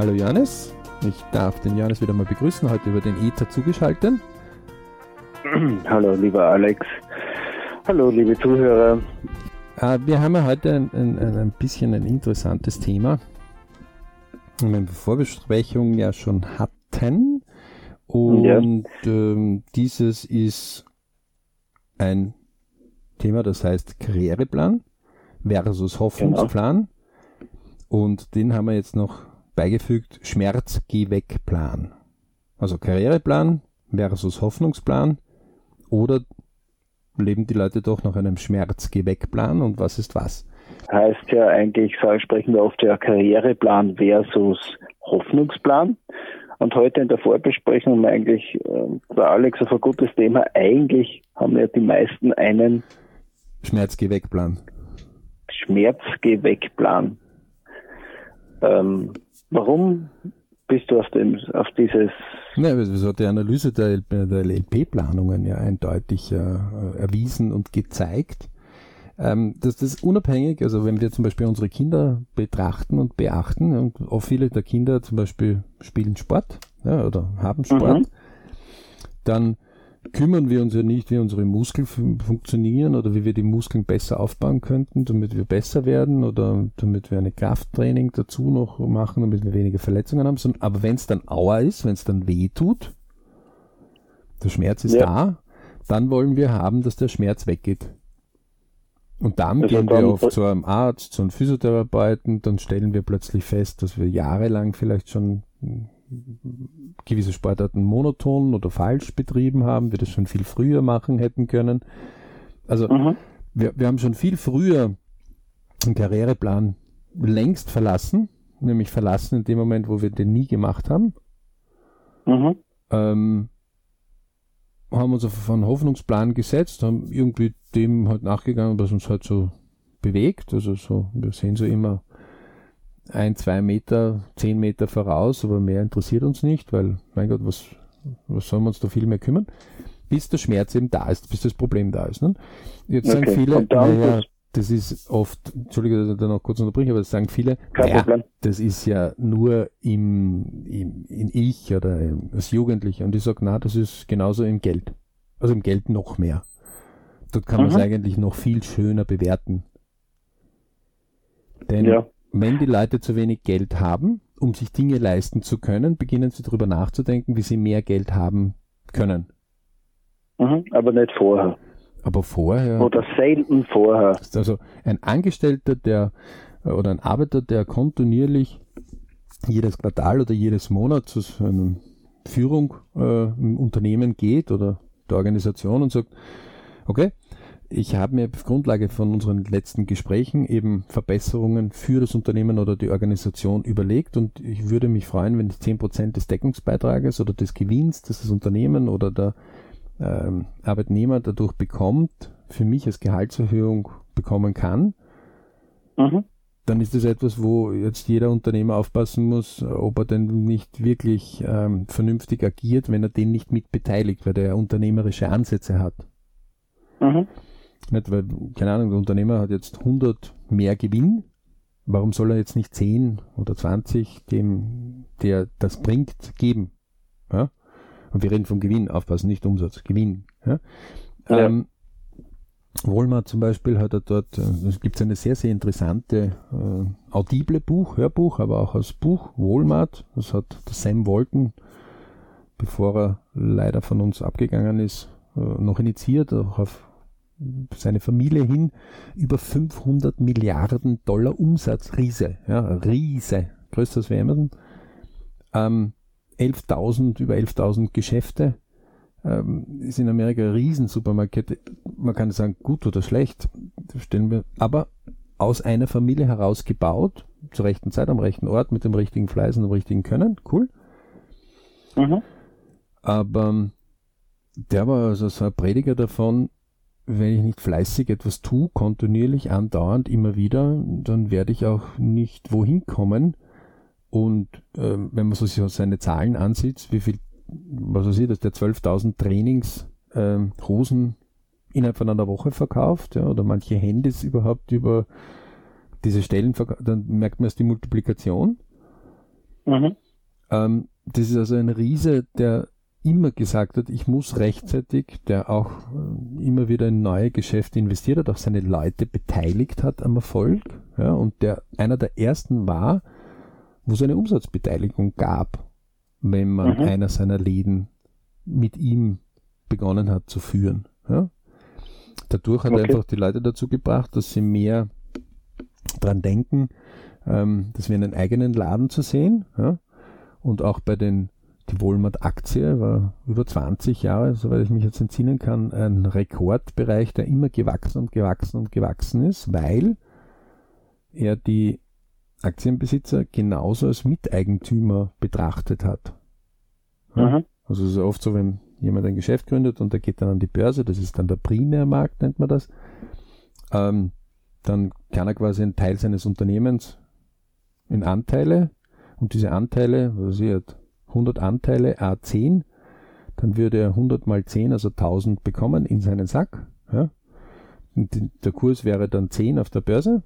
Hallo Johannes, ich darf den Johannes wieder mal begrüßen, heute über den Ether zugeschaltet. Hallo lieber Alex, hallo liebe Zuhörer. Äh, wir haben ja heute ein, ein, ein bisschen ein interessantes Thema, das wir in der Vorbesprechung ja schon hatten. Und ja. ähm, dieses ist ein Thema, das heißt Karriereplan versus Hoffnungsplan. Genau. Und den haben wir jetzt noch beigefügt, Schmerz geh weg Plan. Also Karriereplan versus Hoffnungsplan oder leben die Leute doch nach einem Schmerz geh weg Plan und was ist was? Heißt ja eigentlich, sprechen wir oft ja Karriereplan versus Hoffnungsplan. Und heute in der Vorbesprechung haben wir eigentlich, äh, war Alex auf ein gutes Thema, eigentlich haben ja die meisten einen Schmerzgeh-Weg-Plan. Schmerzgeh-Weg-Plan. Ähm, warum bist du auf, dem, auf dieses... Das hat die Analyse der, der LP-Planungen ja eindeutig äh, erwiesen und gezeigt, ähm, dass das unabhängig, also wenn wir zum Beispiel unsere Kinder betrachten und beachten, und auch viele der Kinder zum Beispiel spielen Sport ja, oder haben Sport, mhm. dann kümmern wir uns ja nicht, wie unsere Muskeln funktionieren oder wie wir die Muskeln besser aufbauen könnten, damit wir besser werden oder damit wir eine Krafttraining dazu noch machen, damit wir weniger Verletzungen haben. Aber wenn es dann Aua ist, wenn es dann weh tut, der Schmerz ist ja. da, dann wollen wir haben, dass der Schmerz weggeht. Und dann also gehen wir oft zu einem Arzt, zu einem Physiotherapeuten, dann stellen wir plötzlich fest, dass wir jahrelang vielleicht schon gewisse Sportarten monoton oder falsch betrieben haben, wir das schon viel früher machen hätten können. Also mhm. wir, wir haben schon viel früher einen Karriereplan längst verlassen, nämlich verlassen in dem Moment, wo wir den nie gemacht haben. Mhm. Ähm, haben uns auf einen Hoffnungsplan gesetzt, haben irgendwie dem halt nachgegangen, was uns halt so bewegt. Also so, wir sehen so immer ein, zwei Meter, zehn Meter voraus, aber mehr interessiert uns nicht, weil, mein Gott, was, was sollen wir uns da viel mehr kümmern? Bis der Schmerz eben da ist, bis das Problem da ist. Ne? Jetzt okay. sagen viele, naja, das ist oft, Entschuldige, dass ich da noch kurz unterbreche, aber das sagen viele, naja, das ist ja nur im, im, in Ich oder als Jugendlicher. Und ich sage, na, das ist genauso im Geld. Also im Geld noch mehr. Dort kann man es eigentlich noch viel schöner bewerten. Denn ja. Wenn die Leute zu wenig Geld haben, um sich Dinge leisten zu können, beginnen sie darüber nachzudenken, wie sie mehr Geld haben können. Mhm, aber nicht vorher. Aber vorher. Oder selten vorher. Also ein Angestellter, der oder ein Arbeiter, der kontinuierlich jedes Quartal oder jedes Monat zu einer Führung äh, im Unternehmen geht oder der Organisation und sagt, okay, ich habe mir auf Grundlage von unseren letzten Gesprächen eben Verbesserungen für das Unternehmen oder die Organisation überlegt und ich würde mich freuen, wenn ich 10% des Deckungsbeitrages oder des Gewinns, das das Unternehmen oder der ähm, Arbeitnehmer dadurch bekommt, für mich als Gehaltserhöhung bekommen kann, mhm. dann ist das etwas, wo jetzt jeder Unternehmer aufpassen muss, ob er denn nicht wirklich ähm, vernünftig agiert, wenn er den nicht mit beteiligt, weil der unternehmerische Ansätze hat. Mhm. Nicht, weil, keine Ahnung, der Unternehmer hat jetzt 100 mehr Gewinn. Warum soll er jetzt nicht 10 oder 20 dem, der das bringt, geben? Ja? Und wir reden vom Gewinn, aufpassen, nicht Umsatz, Gewinn. Ja? Ja. Ähm, Walmart zum Beispiel hat er dort, äh, es gibt eine sehr, sehr interessante äh, audible Buch, Hörbuch, aber auch als Buch, Walmart, das hat der Sam Walton, bevor er leider von uns abgegangen ist, äh, noch initiiert, auch auf seine Familie hin, über 500 Milliarden Dollar Umsatz, Riese, ja, Riese, größer als wir Amazon. Ähm, 11.000, über 11.000 Geschäfte. Ähm, ist in Amerika eine Riesensupermarkette. Man kann sagen, gut oder schlecht, stellen wir, aber aus einer Familie heraus gebaut, zur rechten Zeit, am rechten Ort, mit dem richtigen Fleiß und dem richtigen Können, cool. Mhm. Aber der war also so ein Prediger davon, wenn ich nicht fleißig etwas tue, kontinuierlich, andauernd, immer wieder, dann werde ich auch nicht wohin kommen. Und äh, wenn man so seine Zahlen ansieht, wie viel, was weiß ich, dass der 12.000 Trainings äh, Hosen innerhalb von einer Woche verkauft, ja, oder manche Handys überhaupt über diese Stellen verkauft, dann merkt man erst die Multiplikation. Mhm. Ähm, das ist also ein Riese, der immer gesagt hat, ich muss rechtzeitig, der auch äh, immer wieder in neue Geschäfte investiert hat, auch seine Leute beteiligt hat am Erfolg, ja, und der einer der ersten war, wo es eine Umsatzbeteiligung gab, wenn man mhm. einer seiner Läden mit ihm begonnen hat zu führen. Ja. Dadurch hat okay. er einfach die Leute dazu gebracht, dass sie mehr dran denken, ähm, dass wir einen eigenen Laden zu sehen. Ja. Und auch bei den die Walmart-Aktie war über 20 Jahre, soweit ich mich jetzt entsinnen kann, ein Rekordbereich, der immer gewachsen und gewachsen und gewachsen ist, weil er die Aktienbesitzer genauso als Miteigentümer betrachtet hat. Mhm. Also es ist oft so, wenn jemand ein Geschäft gründet und der geht dann an die Börse, das ist dann der Primärmarkt, nennt man das, ähm, dann kann er quasi einen Teil seines Unternehmens in Anteile und diese Anteile, was ich hat 100 Anteile A10, dann würde er 100 mal 10, also 1000 bekommen in seinen Sack. Ja? Und der Kurs wäre dann 10 auf der Börse.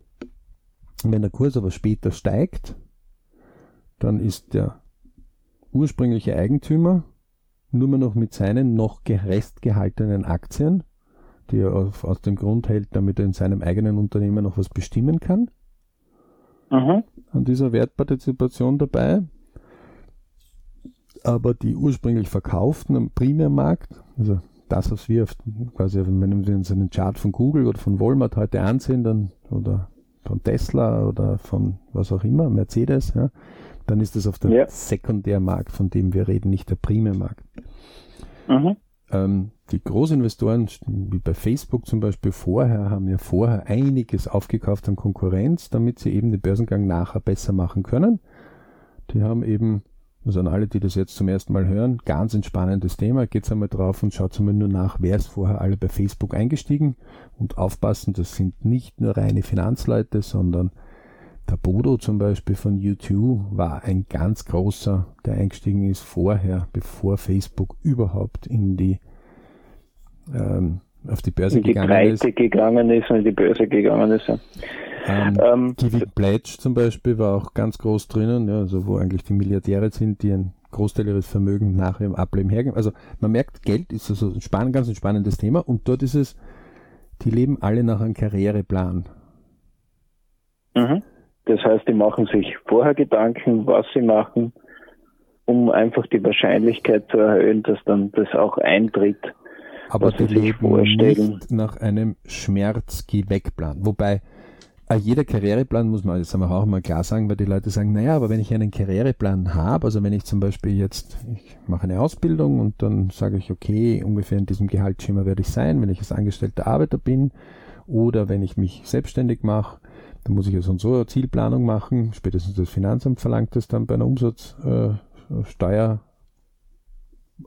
Und wenn der Kurs aber später steigt, dann ist der ursprüngliche Eigentümer nur mehr noch mit seinen noch restgehaltenen Aktien, die er auf, aus dem Grund hält, damit er in seinem eigenen Unternehmen noch was bestimmen kann, mhm. an dieser Wertpartizipation dabei aber die ursprünglich verkauften am Primärmarkt, also das, was wir auf, quasi, wenn wir uns einen Chart von Google oder von Walmart heute ansehen, dann, oder von Tesla oder von was auch immer, Mercedes, ja, dann ist das auf dem ja. Sekundärmarkt, von dem wir reden, nicht der Primärmarkt. Mhm. Ähm, die Großinvestoren, wie bei Facebook zum Beispiel vorher, haben ja vorher einiges aufgekauft an Konkurrenz, damit sie eben den Börsengang nachher besser machen können. Die haben eben also an alle, die das jetzt zum ersten Mal hören, ganz entspannendes Thema. Geht's einmal drauf und schaut einmal nur nach, wer ist vorher alle bei Facebook eingestiegen und aufpassen, das sind nicht nur reine Finanzleute, sondern der Bodo zum Beispiel von YouTube war ein ganz großer, der eingestiegen ist vorher, bevor Facebook überhaupt in die ähm, auf die Börse in die gegangen Breite ist. gegangen ist in die Börse gegangen ist. Ähm, ähm, Kiwi Pledge zum Beispiel war auch ganz groß drinnen, ja, also wo eigentlich die Milliardäre sind, die ein Großteil ihres Vermögens nach ihrem Ableben hergeben. Also man merkt, Geld ist also ein spannend, ganz ein spannendes Thema und dort ist es, die leben alle nach einem Karriereplan. Mhm. Das heißt, die machen sich vorher Gedanken, was sie machen, um einfach die Wahrscheinlichkeit zu erhöhen, dass dann das auch eintritt. Aber die leben vorstellen. nicht nach einem Schmerz-Geh-Weg-Plan. Wobei jeder Karriereplan muss man, das auch mal klar sagen, weil die Leute sagen, naja, aber wenn ich einen Karriereplan habe, also wenn ich zum Beispiel jetzt, ich mache eine Ausbildung und dann sage ich, okay, ungefähr in diesem Gehaltsschema werde ich sein, wenn ich als angestellter Arbeiter bin oder wenn ich mich selbstständig mache, dann muss ich ja so und so eine Zielplanung machen. Spätestens das Finanzamt verlangt das dann bei einer Umsatzsteuer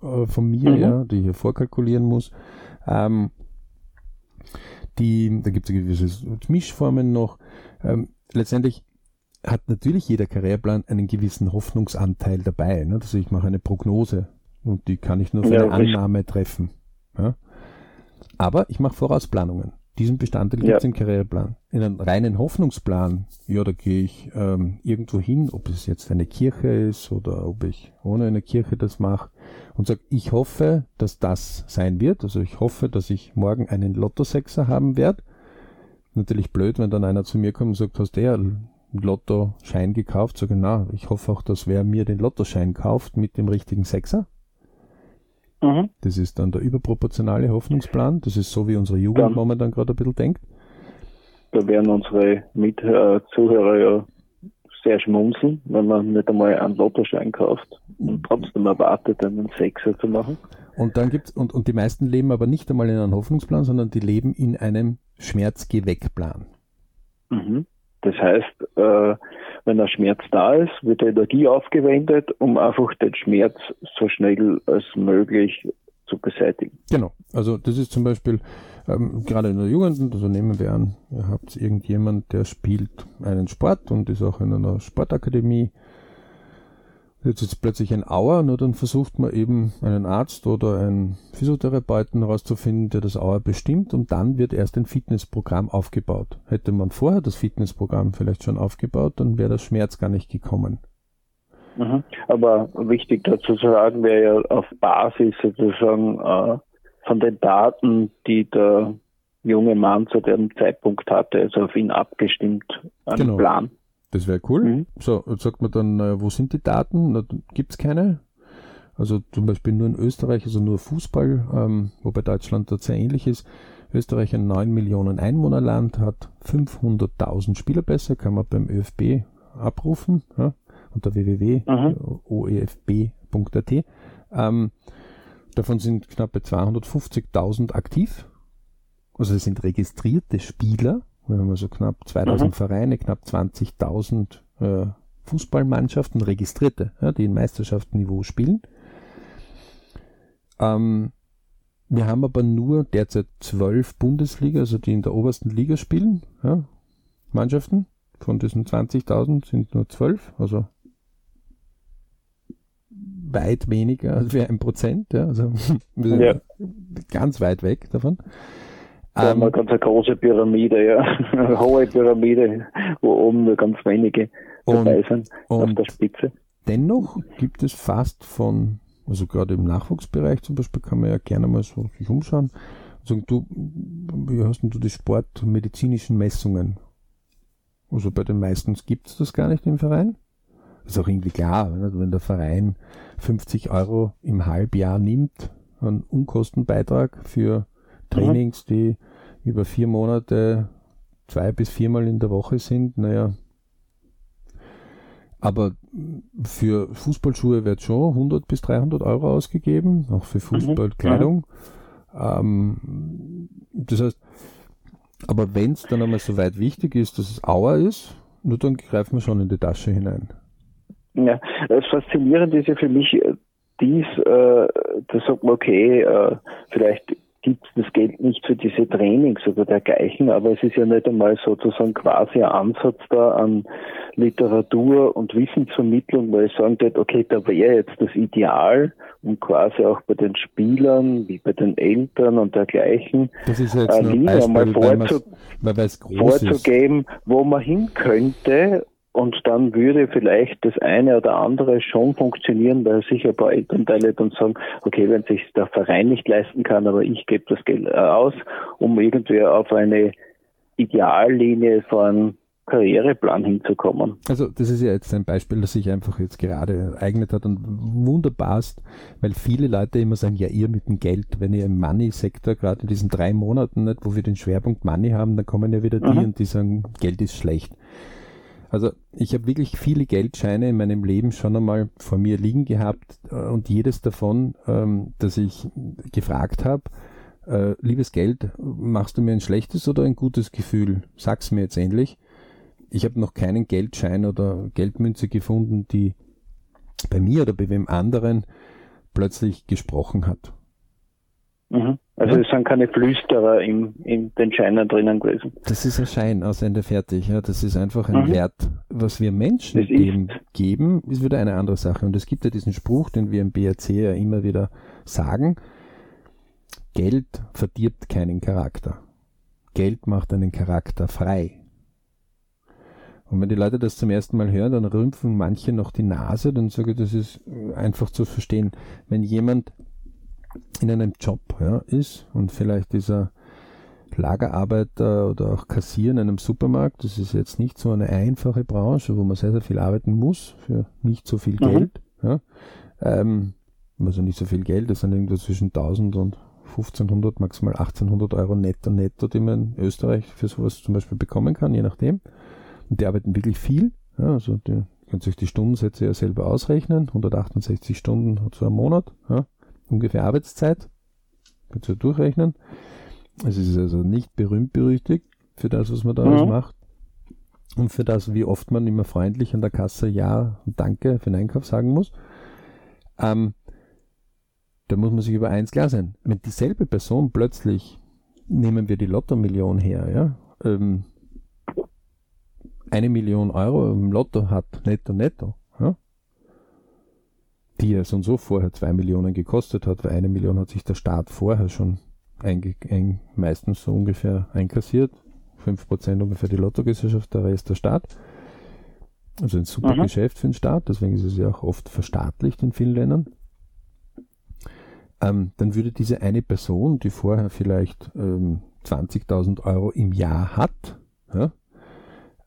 äh, von mir, mhm. ja, die ich hier vorkalkulieren muss. Ähm, die, da gibt es gewisse Mischformen noch. Ähm, letztendlich hat natürlich jeder Karriereplan einen gewissen Hoffnungsanteil dabei. Ne? Also ich mache eine Prognose und die kann ich nur für ja, eine Annahme treffen. Ja? Aber ich mache Vorausplanungen. Diesen Bestandteil gibt es im Karriereplan. In einem reinen Hoffnungsplan, ja, da gehe ich ähm, irgendwo hin, ob es jetzt eine Kirche ist oder ob ich ohne eine Kirche das mache und sage, ich hoffe, dass das sein wird. Also ich hoffe, dass ich morgen einen Lottosechser haben werde. Natürlich blöd, wenn dann einer zu mir kommt und sagt, hast du ja einen Lottoschein gekauft? Sage, na, ich hoffe auch, dass wer mir den Lottoschein kauft mit dem richtigen Sechser. Mhm. Das ist dann der überproportionale Hoffnungsplan. Das ist so, wie unsere Jugend dann, momentan gerade ein bisschen denkt. Da werden unsere Mit äh, Zuhörer ja sehr schmunzeln, wenn man nicht einmal einen Lottoschein kauft und trotzdem erwartet, einen Sechser zu machen. Und dann gibt's, und, und die meisten leben aber nicht einmal in einem Hoffnungsplan, sondern die leben in einem Schmerzgeh-weg-Plan. Mhm. Das heißt, äh, wenn der Schmerz da ist, wird Energie aufgewendet, um einfach den Schmerz so schnell als möglich zu beseitigen. Genau. Also das ist zum Beispiel ähm, gerade in der Jugend, also nehmen wir an, ihr habt irgendjemand, der spielt einen Sport und ist auch in einer Sportakademie Jetzt ist plötzlich ein Auer, nur dann versucht man eben einen Arzt oder einen Physiotherapeuten herauszufinden, der das Auer bestimmt und dann wird erst ein Fitnessprogramm aufgebaut. Hätte man vorher das Fitnessprogramm vielleicht schon aufgebaut, dann wäre der Schmerz gar nicht gekommen. Mhm. Aber wichtig dazu zu sagen wäre ja auf Basis sozusagen äh, von den Daten, die der junge Mann zu dem Zeitpunkt hatte, also auf ihn abgestimmt, einen genau. Plan. Das wäre cool. Mhm. So, jetzt sagt man dann, äh, wo sind die Daten? Gibt es keine? Also zum Beispiel nur in Österreich, also nur Fußball, ähm, wobei Deutschland dort sehr ähnlich ist. Österreich ein 9 Millionen Einwohnerland, hat 500.000 Spielerpässe, kann man beim ÖFB abrufen, ja, unter www.oefb.at. Ähm, davon sind knapp 250.000 aktiv. Also es sind registrierte Spieler. Wir haben also knapp 2000 mhm. Vereine, knapp 20.000 äh, Fußballmannschaften, registrierte, ja, die in Meisterschaftsniveau spielen. Ähm, wir haben aber nur derzeit zwölf Bundesliga, also die in der obersten Liga spielen, ja, Mannschaften. Von diesen 20.000 sind nur zwölf, also weit weniger als wir ein Prozent, ja, also wir sind ja. ganz weit weg davon. Da haben wir ganz eine große Pyramide, ja, eine hohe Pyramide, wo oben nur ganz wenige dabei sind auf der Spitze. Dennoch gibt es fast von also gerade im Nachwuchsbereich zum Beispiel kann man ja gerne mal so sich umschauen sagen, du, wie hast denn du die sportmedizinischen Messungen? Also bei den meisten gibt es das gar nicht im Verein. Ist auch irgendwie klar, wenn der Verein 50 Euro im Halbjahr nimmt, einen Unkostenbeitrag für Trainings, die über vier Monate zwei bis viermal in der Woche sind, naja, aber für Fußballschuhe wird schon 100 bis 300 Euro ausgegeben, auch für mhm. Fußballkleidung. Mhm. Ähm, das heißt, aber wenn es dann einmal so weit wichtig ist, dass es Auer ist, nur dann greifen wir schon in die Tasche hinein. Ja, das Faszinierende ist ja für mich äh, dies, äh, da sagt man, okay, äh, vielleicht gibt es das Geld nicht für diese Trainings oder dergleichen, aber es ist ja nicht einmal sozusagen quasi ein Ansatz da an Literatur und Wissensvermittlung, weil ich sagen würde, okay, da wäre jetzt das Ideal, um quasi auch bei den Spielern, wie bei den Eltern und dergleichen, das ist jetzt äh, einmal vorzu vorzugeben, wo man hin könnte und dann würde vielleicht das eine oder andere schon funktionieren, weil sicher ein paar Elternteile dann sagen, okay, wenn sich der Verein nicht leisten kann, aber ich gebe das Geld äh, aus, um irgendwie auf eine Ideallinie von Karriereplan hinzukommen. Also das ist ja jetzt ein Beispiel, das sich einfach jetzt gerade ereignet hat und wunderbar ist, weil viele Leute immer sagen, ja ihr mit dem Geld, wenn ihr im Money-Sektor gerade in diesen drei Monaten, nicht, wo wir den Schwerpunkt Money haben, dann kommen ja wieder die mhm. und die sagen, Geld ist schlecht. Also ich habe wirklich viele Geldscheine in meinem Leben schon einmal vor mir liegen gehabt äh, und jedes davon, ähm, dass ich gefragt habe, äh, liebes Geld, machst du mir ein schlechtes oder ein gutes Gefühl? Sag's mir jetzt endlich. Ich habe noch keinen Geldschein oder Geldmünze gefunden, die bei mir oder bei wem anderen plötzlich gesprochen hat. Mhm. Also ja. es sind keine Flüsterer in, in den Scheinen drinnen gewesen. Das ist ein Schein aus Ende fertig. Ja. Das ist einfach ein mhm. Wert. Was wir Menschen dem geben, ist wieder eine andere Sache. Und es gibt ja diesen Spruch, den wir im BRC ja immer wieder sagen. Geld verdirbt keinen Charakter. Geld macht einen Charakter frei. Und wenn die Leute das zum ersten Mal hören, dann rümpfen manche noch die Nase, dann sage ich, das ist einfach zu verstehen. Wenn jemand in einem Job ja, ist und vielleicht dieser Lagerarbeiter oder auch Kassier in einem Supermarkt, das ist jetzt nicht so eine einfache Branche, wo man sehr, sehr viel arbeiten muss für nicht so viel mhm. Geld. Ja. Ähm, also nicht so viel Geld, das sind irgendwo zwischen 1000 und 1500, maximal 1800 Euro netto netto, die man in Österreich für sowas zum Beispiel bekommen kann, je nachdem. Und die arbeiten wirklich viel. Ja, also die können sich die Stundensätze ja selber ausrechnen. 168 Stunden hat so ein Monat. Ja ungefähr Arbeitszeit. Kannst du durchrechnen. Es ist also nicht berühmt berüchtigt für das, was man da alles mhm. macht. Und für das, wie oft man immer freundlich an der Kasse Ja und Danke für den Einkauf sagen muss. Ähm, da muss man sich über eins klar sein. Wenn dieselbe Person plötzlich, nehmen wir die Lotto-Million her, ja, ähm, eine Million Euro im Lotto hat, netto, netto, ja, die ja so und so vorher zwei Millionen gekostet hat, weil eine Million hat sich der Staat vorher schon einge ein, meistens so ungefähr einkassiert. fünf Prozent ungefähr die Lottogesellschaft, der Rest der Staat. Also ein super mhm. Geschäft für den Staat, deswegen ist es ja auch oft verstaatlicht in vielen Ländern. Ähm, dann würde diese eine Person, die vorher vielleicht ähm, 20.000 Euro im Jahr hat, ja,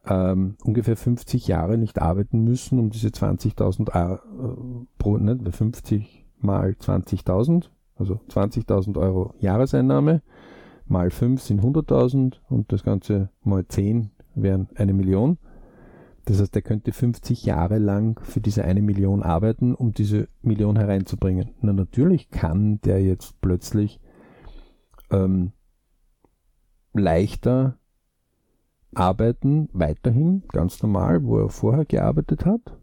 ähm, ungefähr 50 Jahre nicht arbeiten müssen, um diese 20.000 Euro äh, pro, ne, 50 mal 20.000, also 20.000 Euro Jahreseinnahme, mal 5 sind 100.000 und das Ganze mal 10 wären eine Million. Das heißt, er könnte 50 Jahre lang für diese eine Million arbeiten, um diese Million hereinzubringen. Na, natürlich kann der jetzt plötzlich ähm, leichter arbeiten, weiterhin, ganz normal, wo er vorher gearbeitet hat.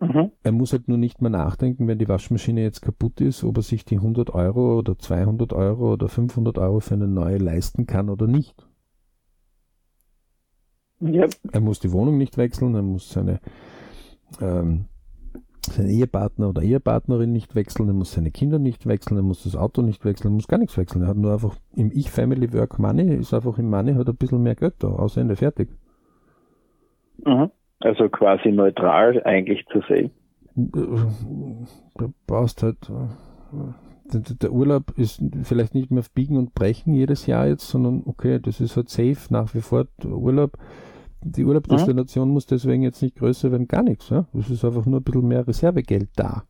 Mhm. Er muss halt nur nicht mehr nachdenken, wenn die Waschmaschine jetzt kaputt ist, ob er sich die 100 Euro oder 200 Euro oder 500 Euro für eine neue leisten kann oder nicht. Ja. Er muss die Wohnung nicht wechseln, er muss seine, ähm, seinen Ehepartner oder Ehepartnerin nicht wechseln, er muss seine Kinder nicht wechseln, er muss das Auto nicht wechseln, er muss gar nichts wechseln. Er hat nur einfach im Ich Family Work Money, ist einfach im Money, hat ein bisschen mehr Geld da, aus Ende fertig. Mhm. Also quasi neutral eigentlich zu sehen. Du brauchst halt, der Urlaub ist vielleicht nicht mehr auf Biegen und Brechen jedes Jahr jetzt, sondern okay, das ist halt safe nach wie vor Urlaub die Urlaubsdestination mhm. muss deswegen jetzt nicht größer werden, gar nichts. Ja? Es ist einfach nur ein bisschen mehr Reservegeld da.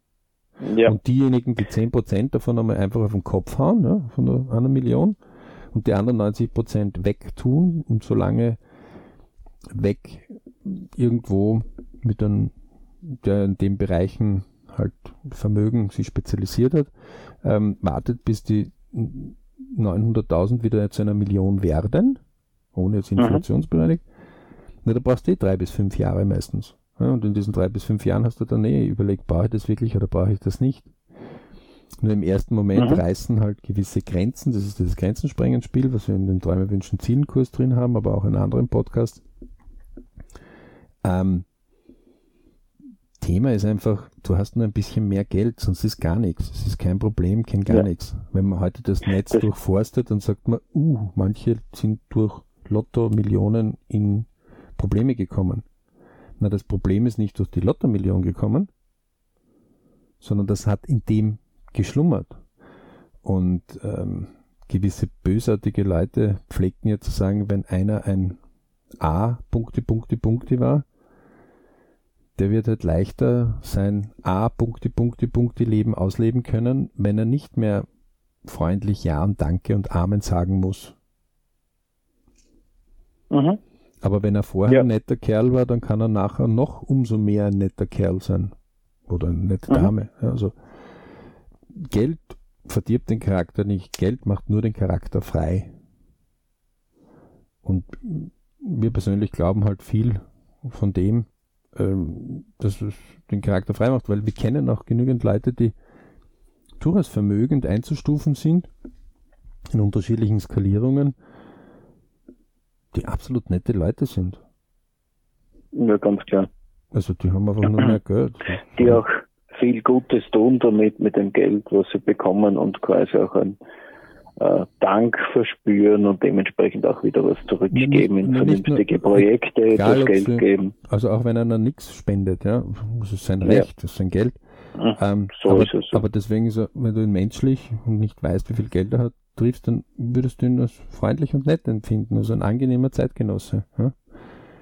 Ja. Und diejenigen, die 10% davon einmal einfach auf den Kopf hauen, ja, von einer Million, und die anderen 90% wegtun und so lange weg irgendwo mit einem, der in den Bereichen halt Vermögen sich spezialisiert hat, ähm, wartet, bis die 900.000 wieder zu einer Million werden, ohne jetzt mhm. inflationsbereinigt. Na, da brauchst du eh drei bis fünf Jahre meistens. Ja, und in diesen drei bis fünf Jahren hast du dann eh überlegt, brauche ich das wirklich oder brauche ich das nicht. Nur im ersten Moment mhm. reißen halt gewisse Grenzen, das ist das Grenzensprengenspiel, was wir in den Träume wünschen Zielenkurs drin haben, aber auch in anderen Podcasts. Ähm, Thema ist einfach, du hast nur ein bisschen mehr Geld, sonst ist gar nichts. Es ist kein Problem, kein gar ja. nichts. Wenn man heute das Netz durchforstet, dann sagt man, uh, manche sind durch Lotto Millionen in Probleme gekommen. Na, das Problem ist nicht durch die Lottermillion gekommen, sondern das hat in dem geschlummert. Und ähm, gewisse bösartige Leute pflegten ja zu sagen, wenn einer ein A, Punkte, Punkte, Punkte war, der wird halt leichter sein A, Punkte, Punkte, Punkte Leben ausleben können, wenn er nicht mehr freundlich Ja und Danke und Amen sagen muss. Mhm. Aber wenn er vorher ja. ein netter Kerl war, dann kann er nachher noch umso mehr ein netter Kerl sein. Oder eine nette mhm. Dame. also Geld verdirbt den Charakter nicht. Geld macht nur den Charakter frei. Und wir persönlich glauben halt viel von dem, ähm, dass es den Charakter frei macht, weil wir kennen auch genügend Leute, die durchaus vermögend einzustufen sind in unterschiedlichen Skalierungen die absolut nette Leute sind. Ja, ganz klar. Also die haben einfach nur mehr Geld. Die auch viel Gutes tun damit mit dem Geld, was sie bekommen und quasi auch ein äh, Dank verspüren und dementsprechend auch wieder was zurückgeben ja, in vernünftige nur, Projekte, egal, das Geld sie, geben. Also auch wenn einer nichts spendet, ja, das ist sein Recht, ja. das ist sein Geld. Mhm, ähm, so aber, ist es. Aber deswegen ist er, wenn du ihn menschlich und nicht weißt, wie viel Geld er hat, triffst, dann würdest du ihn als freundlich und nett empfinden, also ein angenehmer Zeitgenosse. Ja?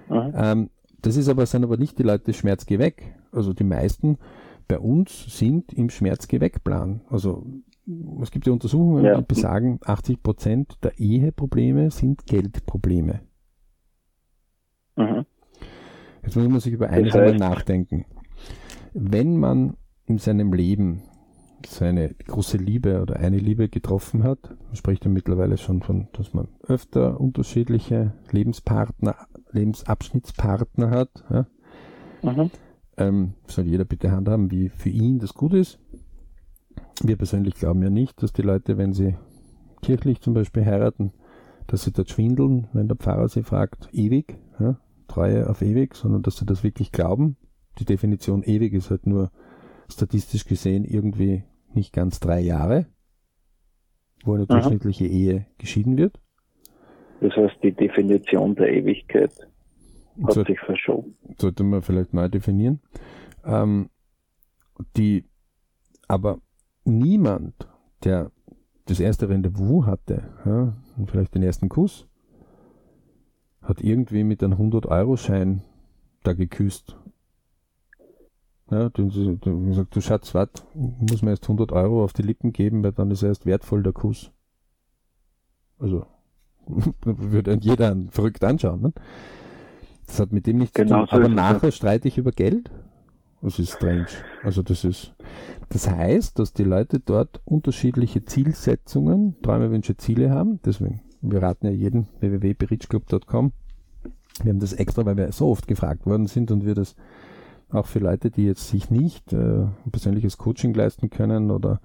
Ähm, das ist aber, sind aber nicht die Leute Schmerz geh weg. Also die meisten bei uns sind im Schmerz geh weg Plan. Also es gibt ja Untersuchungen, ja. die besagen, 80 Prozent der Eheprobleme sind Geldprobleme. Mhm. Jetzt muss man sich über eines einmal nachdenken. Wenn man in seinem Leben seine große Liebe oder eine Liebe getroffen hat. Man spricht ja mittlerweile schon von, dass man öfter unterschiedliche Lebenspartner, Lebensabschnittspartner hat. Ja. Mhm. Ähm, soll jeder bitte handhaben, wie für ihn das gut ist. Wir persönlich glauben ja nicht, dass die Leute, wenn sie kirchlich zum Beispiel heiraten, dass sie dort schwindeln, wenn der Pfarrer sie fragt, ewig, ja, Treue auf ewig, sondern dass sie das wirklich glauben. Die Definition ewig ist halt nur statistisch gesehen irgendwie nicht ganz drei Jahre, wo eine durchschnittliche Ehe geschieden wird. Das heißt die Definition der Ewigkeit. hat so, sich verschoben. Sollte man vielleicht neu definieren. Ähm, die, aber niemand, der das erste Rendezvous hatte, ja, und vielleicht den ersten Kuss, hat irgendwie mit einem 100-Euro-Schein da geküsst. Ja, du, du, du gesagt, du Schatz, warte, muss mir erst 100 Euro auf die Lippen geben, weil dann ist erst wertvoll der Kuss. Also, würde jeder verrückt anschauen. Ne? Das hat mit dem nichts genau zu tun. So Aber nachher streite ich über Geld. Das ist strange. Also das ist, das heißt, dass die Leute dort unterschiedliche Zielsetzungen, Träume, Wünsche, Ziele haben. Deswegen, wir raten ja jeden www.berichclub.com. Wir haben das extra, weil wir so oft gefragt worden sind und wir das auch für Leute, die jetzt sich nicht äh, persönliches Coaching leisten können oder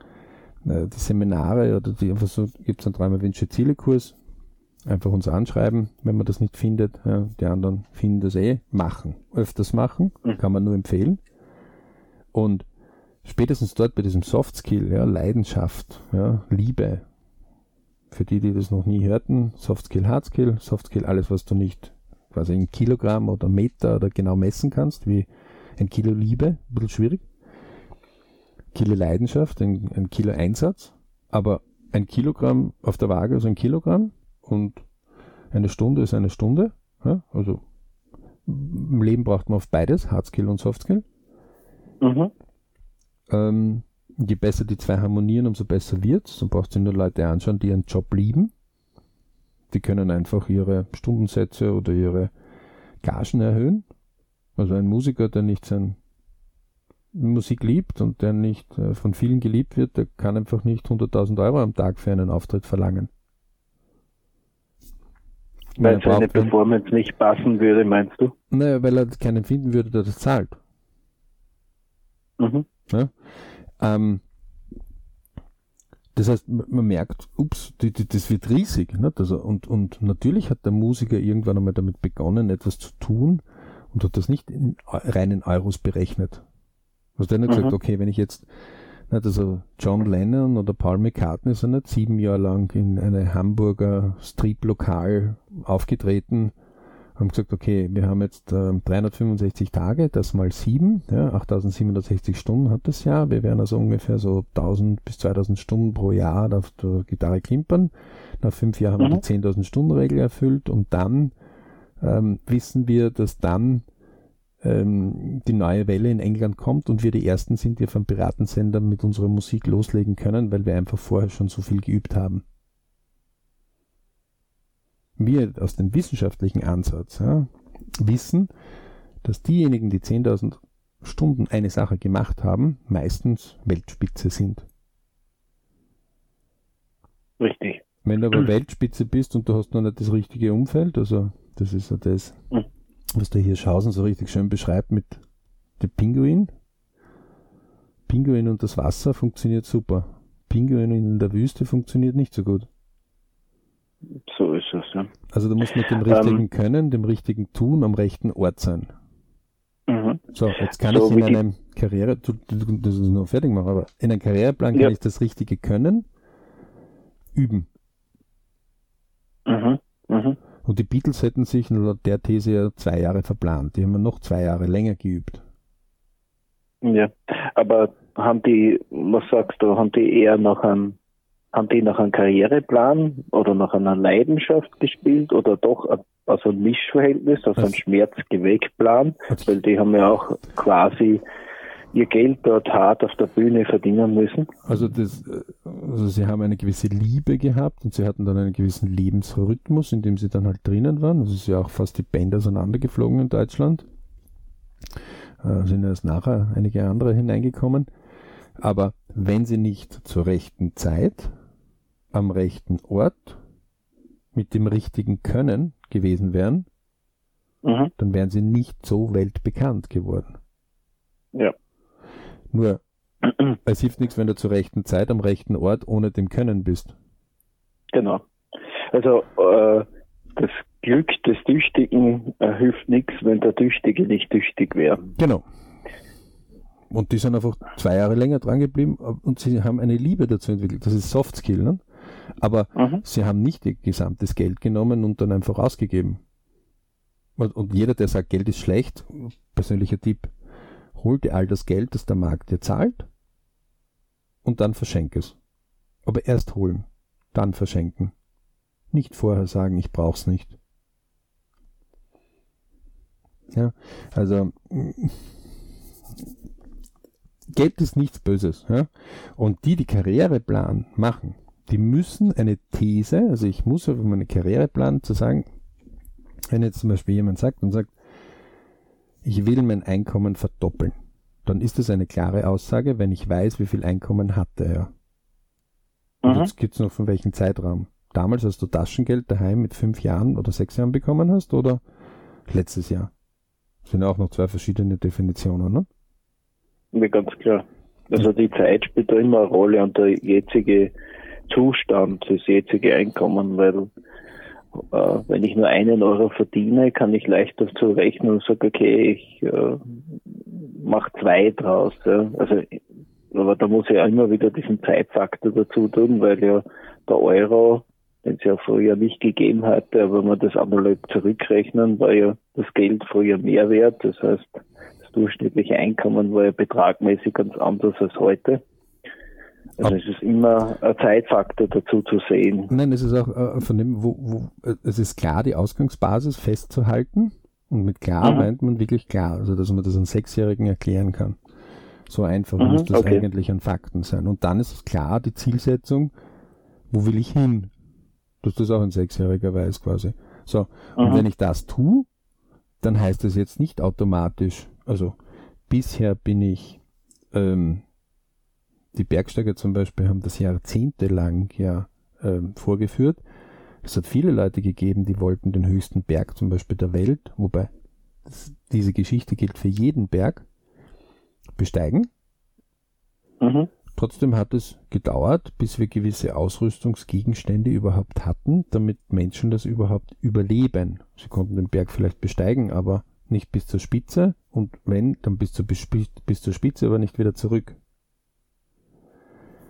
äh, die Seminare oder die einfach so, gibt es einen Träume, Wünsche, Ziele Kurs, einfach uns anschreiben, wenn man das nicht findet. Ja, die anderen finden das eh. Machen. Öfters machen, mhm. kann man nur empfehlen. Und spätestens dort bei diesem Soft Skill, ja, Leidenschaft, ja, Liebe. Für die, die das noch nie hörten, Soft Skill, Hard Skill, Soft Skill, alles, was du nicht quasi in Kilogramm oder Meter oder genau messen kannst, wie ein Kilo Liebe, ein bisschen schwierig. Kilo Leidenschaft, ein, ein Kilo Einsatz, aber ein Kilogramm auf der Waage ist ein Kilogramm und eine Stunde ist eine Stunde. Ja? Also im Leben braucht man auf beides, Hardskill und Softskill. Mhm. Ähm, je besser die zwei harmonieren, umso besser wird's. Dann braucht ihr nur Leute anschauen, die ihren Job lieben. Die können einfach ihre Stundensätze oder ihre Gagen erhöhen. Also ein Musiker, der nicht sein Musik liebt und der nicht äh, von vielen geliebt wird, der kann einfach nicht 100.000 Euro am Tag für einen Auftritt verlangen. Weil seine Performance nicht passen würde, meinst du? Naja, weil er keinen finden würde, der das zahlt. Mhm. Ja? Ähm, das heißt, man merkt, ups, die, die, das wird riesig. Nicht? Also, und, und natürlich hat der Musiker irgendwann einmal damit begonnen, etwas zu tun und hat das nicht in reinen Euros berechnet. Also der hat mhm. gesagt, okay, wenn ich jetzt nicht, also John Lennon oder Paul McCartney sind nicht sieben Jahre lang in eine Hamburger Strip-Lokal aufgetreten, haben gesagt, okay, wir haben jetzt äh, 365 Tage, das mal sieben, ja, 8760 Stunden hat das Jahr. Wir werden also ungefähr so 1000 bis 2000 Stunden pro Jahr auf der Gitarre klimpern. Nach fünf Jahren haben wir die 10.000 mhm. Stunden Regel erfüllt und dann ähm, wissen wir, dass dann ähm, die neue Welle in England kommt und wir die Ersten sind, die auf einem Piratensender mit unserer Musik loslegen können, weil wir einfach vorher schon so viel geübt haben. Wir aus dem wissenschaftlichen Ansatz ja, wissen, dass diejenigen, die 10.000 Stunden eine Sache gemacht haben, meistens Weltspitze sind. Richtig. Wenn du aber Weltspitze bist und du hast noch nicht das richtige Umfeld, also das ist ja das, was der Hirschhausen so richtig schön beschreibt mit dem Pinguin. Pinguin und das Wasser funktioniert super. Pinguin in der Wüste funktioniert nicht so gut. So ist es, ja. Also da muss man dem richtigen ähm, Können, dem richtigen Tun am rechten Ort sein. Mhm. So, jetzt kann so, ich in einem Karriere, du, du, das ist noch fertig machen, aber in einem Karriereplan ja. kann ich das richtige Können üben. Mhm. Mhm. Und die Beatles hätten sich laut der These ja zwei Jahre verplant. Die haben noch zwei Jahre länger geübt. Ja, aber haben die, was sagst du, haben die eher nach einem, haben die nach einem Karriereplan oder nach einer Leidenschaft gespielt oder doch also ein Mischverhältnis, also, also ein Schmerzgewegplan? Also Weil die haben ja auch quasi ihr Geld dort hart auf der Bühne verdienen müssen? Also, das, also sie haben eine gewisse Liebe gehabt und sie hatten dann einen gewissen Lebensrhythmus, in dem sie dann halt drinnen waren. Es ist ja auch fast die Band auseinandergeflogen in Deutschland. Äh, sind erst nachher einige andere hineingekommen. Aber wenn sie nicht zur rechten Zeit, am rechten Ort, mit dem richtigen Können gewesen wären, mhm. dann wären sie nicht so weltbekannt geworden. Ja. Nur, es hilft nichts, wenn du zur rechten Zeit am rechten Ort ohne dem Können bist. Genau. Also äh, das Glück des Tüchtigen äh, hilft nichts, wenn der Tüchtige nicht tüchtig wäre. Genau. Und die sind einfach zwei Jahre länger dran geblieben und sie haben eine Liebe dazu entwickelt. Das ist Soft Skill, ne? Aber mhm. sie haben nicht ihr gesamtes Geld genommen und dann einfach ausgegeben. Und, und jeder, der sagt, Geld ist schlecht, persönlicher Tipp, hol dir all das Geld, das der Markt dir zahlt und dann verschenk es. Aber erst holen, dann verschenken. Nicht vorher sagen, ich brauch's nicht. Ja, also Geld ist nichts Böses. Ja? Und die, die Karriereplan machen, die müssen eine These, also ich muss auf meinen Karriereplan zu sagen, wenn jetzt zum Beispiel jemand sagt und sagt, ich will mein Einkommen verdoppeln, dann ist das eine klare Aussage, wenn ich weiß, wie viel Einkommen hatte er. Und mhm. jetzt gibt es noch von welchem Zeitraum. Damals, als du Taschengeld daheim mit fünf Jahren oder sechs Jahren bekommen hast oder letztes Jahr? Das sind auch noch zwei verschiedene Definitionen, ne? Ja, ganz klar. Also die Zeit spielt da immer eine Rolle und der jetzige Zustand, das jetzige Einkommen, weil wenn ich nur einen Euro verdiene, kann ich leicht dazu rechnen und sage, okay, ich äh, mache zwei draus. Ja. Also, aber da muss ich ja immer wieder diesen Zeitfaktor dazu tun, weil ja der Euro, den es ja früher nicht gegeben hatte, aber wenn wir das analog zurückrechnen, war ja das Geld früher mehr wert. Das heißt, das durchschnittliche Einkommen war ja betragmäßig ganz anders als heute. Also es ist immer ein Zeitfaktor dazu zu sehen. Nein, es ist auch äh, von dem, wo, wo, es ist klar, die Ausgangsbasis festzuhalten. Und mit klar mhm. meint man wirklich klar, also dass man das einem Sechsjährigen erklären kann. So einfach mhm, muss das okay. eigentlich an Fakten sein. Und dann ist es klar, die Zielsetzung, wo will ich hin? Dass das auch ein Sechsjähriger weiß quasi. So, mhm. und wenn ich das tue, dann heißt das jetzt nicht automatisch, also bisher bin ich ähm, die Bergsteiger zum Beispiel haben das jahrzehntelang ja ähm, vorgeführt. Es hat viele Leute gegeben, die wollten den höchsten Berg zum Beispiel der Welt, wobei das, diese Geschichte gilt für jeden Berg, besteigen. Mhm. Trotzdem hat es gedauert, bis wir gewisse Ausrüstungsgegenstände überhaupt hatten, damit Menschen das überhaupt überleben. Sie konnten den Berg vielleicht besteigen, aber nicht bis zur Spitze und wenn, dann bis zur, bis zur Spitze, aber nicht wieder zurück.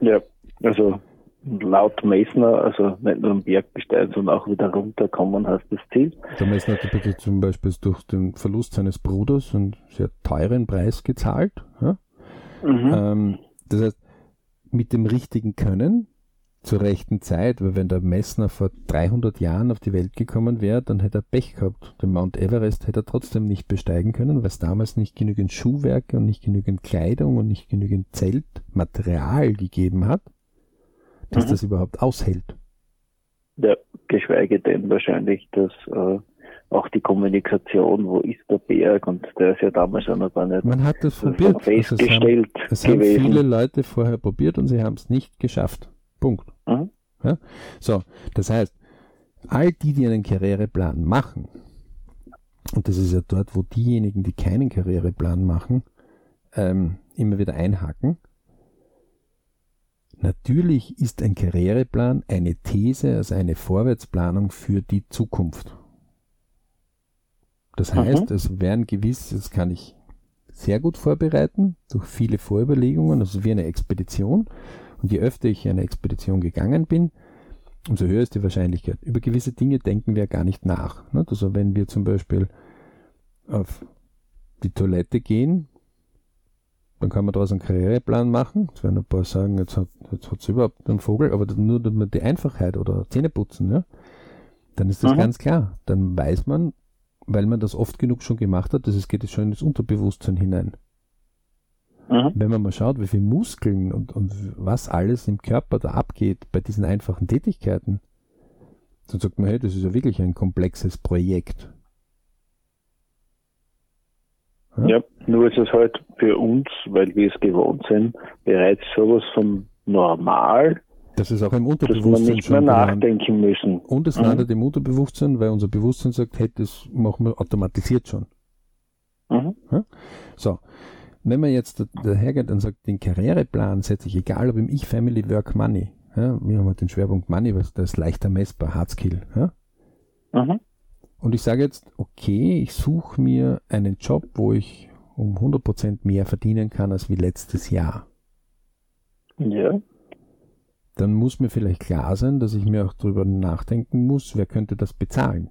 Ja, also laut Messner, also nicht nur am Berg besteigen, sondern auch wieder runterkommen, heißt das Ziel. Der Messner hat bitte zum Beispiel durch den Verlust seines Bruders einen sehr teuren Preis gezahlt. Ja? Mhm. Ähm, das heißt, mit dem richtigen Können zur rechten Zeit, weil wenn der Messner vor 300 Jahren auf die Welt gekommen wäre, dann hätte er Pech gehabt. Den Mount Everest hätte er trotzdem nicht besteigen können, weil es damals nicht genügend Schuhwerke und nicht genügend Kleidung und nicht genügend Zeltmaterial gegeben hat, dass mhm. das überhaupt aushält. Ja, geschweige denn wahrscheinlich, dass äh, auch die Kommunikation, wo ist der Berg und der ist ja damals auch noch gar nicht Man hat das probiert. festgestellt also es haben, es haben viele Leute vorher probiert und sie haben es nicht geschafft. Punkt. Mhm. Ja? So, das heißt, all die, die einen Karriereplan machen, und das ist ja dort, wo diejenigen, die keinen Karriereplan machen, ähm, immer wieder einhaken. Natürlich ist ein Karriereplan eine These, also eine Vorwärtsplanung für die Zukunft. Das heißt, mhm. es werden gewiss, das kann ich sehr gut vorbereiten, durch viele Vorüberlegungen, also wie eine Expedition. Und je öfter ich eine Expedition gegangen bin, umso höher ist die Wahrscheinlichkeit. Über gewisse Dinge denken wir gar nicht nach. Also wenn wir zum Beispiel auf die Toilette gehen, dann kann man daraus einen Karriereplan machen. Jetzt werden ein paar sagen, jetzt hat es jetzt überhaupt einen Vogel, aber nur die Einfachheit oder Zähneputzen, ja, dann ist das mhm. ganz klar. Dann weiß man, weil man das oft genug schon gemacht hat, dass es geht jetzt schon ins Unterbewusstsein hinein. Mhm. Wenn man mal schaut, wie viele Muskeln und, und was alles im Körper da abgeht bei diesen einfachen Tätigkeiten, dann sagt man, hey, das ist ja wirklich ein komplexes Projekt. Ja? ja, nur ist es halt für uns, weil wir es gewohnt sind, bereits sowas von normal, das ist auch im Unterbewusstsein dass wir nicht mehr nachdenken müssen. Und es mhm. landet im Unterbewusstsein, weil unser Bewusstsein sagt, hey, das machen wir automatisiert schon. Mhm. Ja? So, wenn man jetzt dahergeht und sagt, den Karriereplan setze ich, egal ob im Ich, Family, Work, Money, ja, wir haben halt den Schwerpunkt Money, weil das ist leichter messbar, Hardskill. Ja? Mhm. Und ich sage jetzt, okay, ich suche mir einen Job, wo ich um 100% mehr verdienen kann als wie letztes Jahr. Ja. Dann muss mir vielleicht klar sein, dass ich mir auch darüber nachdenken muss, wer könnte das bezahlen.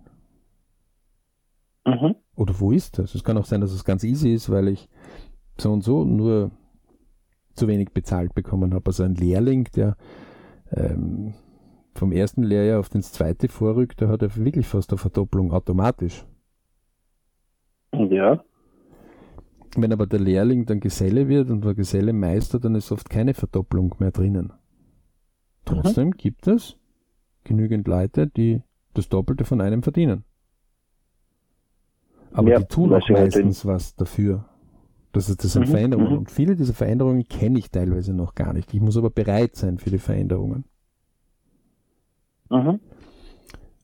Mhm. Oder wo ist das? Es kann auch sein, dass es ganz easy ist, weil ich so und so nur zu wenig bezahlt bekommen habe. Also ein Lehrling, der ähm, vom ersten Lehrjahr auf das zweite vorrückt, der hat ja wirklich fast eine Verdopplung automatisch. Ja. Wenn aber der Lehrling dann Geselle wird und der Geselle Meister, dann ist oft keine Verdopplung mehr drinnen. Trotzdem mhm. gibt es genügend Leute, die das Doppelte von einem verdienen. Aber ja, die tun auch meistens was dafür. Das, ist, das sind mhm, Veränderungen. Mhm. Und viele dieser Veränderungen kenne ich teilweise noch gar nicht. Ich muss aber bereit sein für die Veränderungen. Mhm.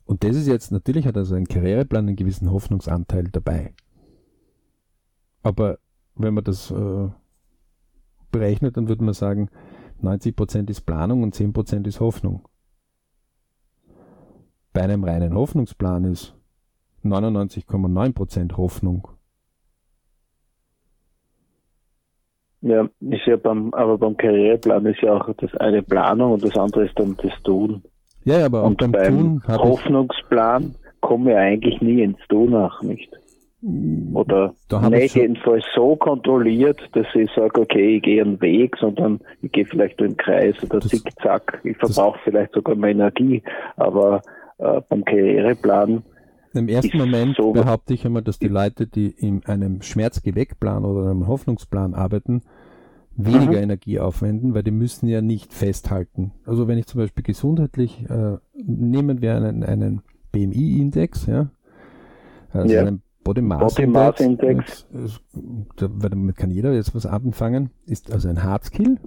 Und das ist jetzt, natürlich hat also ein Karriereplan einen gewissen Hoffnungsanteil dabei. Aber wenn man das äh, berechnet, dann würde man sagen, 90% ist Planung und 10% ist Hoffnung. Bei einem reinen Hoffnungsplan ist 99,9% Hoffnung. Ja, ist ja beim, aber beim Karriereplan ist ja auch das eine Planung und das andere ist dann das Tun. Ja, aber und beim, beim Hoffnungsplan kommen wir eigentlich nie ins Tun nach, nicht? Oder nicht jedenfalls so kontrolliert, dass ich sage, okay, ich gehe einen Weg, sondern ich gehe vielleicht im Kreis oder das, zickzack. Ich verbrauche vielleicht sogar mehr Energie, aber äh, beim Karriereplan im ersten Moment so behaupte ich einmal, dass die Leute, die in einem Schmerzgeweckplan oder einem Hoffnungsplan arbeiten, weniger mhm. Energie aufwenden, weil die müssen ja nicht festhalten. Also wenn ich zum Beispiel gesundheitlich, äh, nehmen wir einen, einen BMI-Index, ja, also ja. einen Body Mass Body Mass Index, Index. damit kann jeder jetzt was anfangen, ist also ein Hardskill,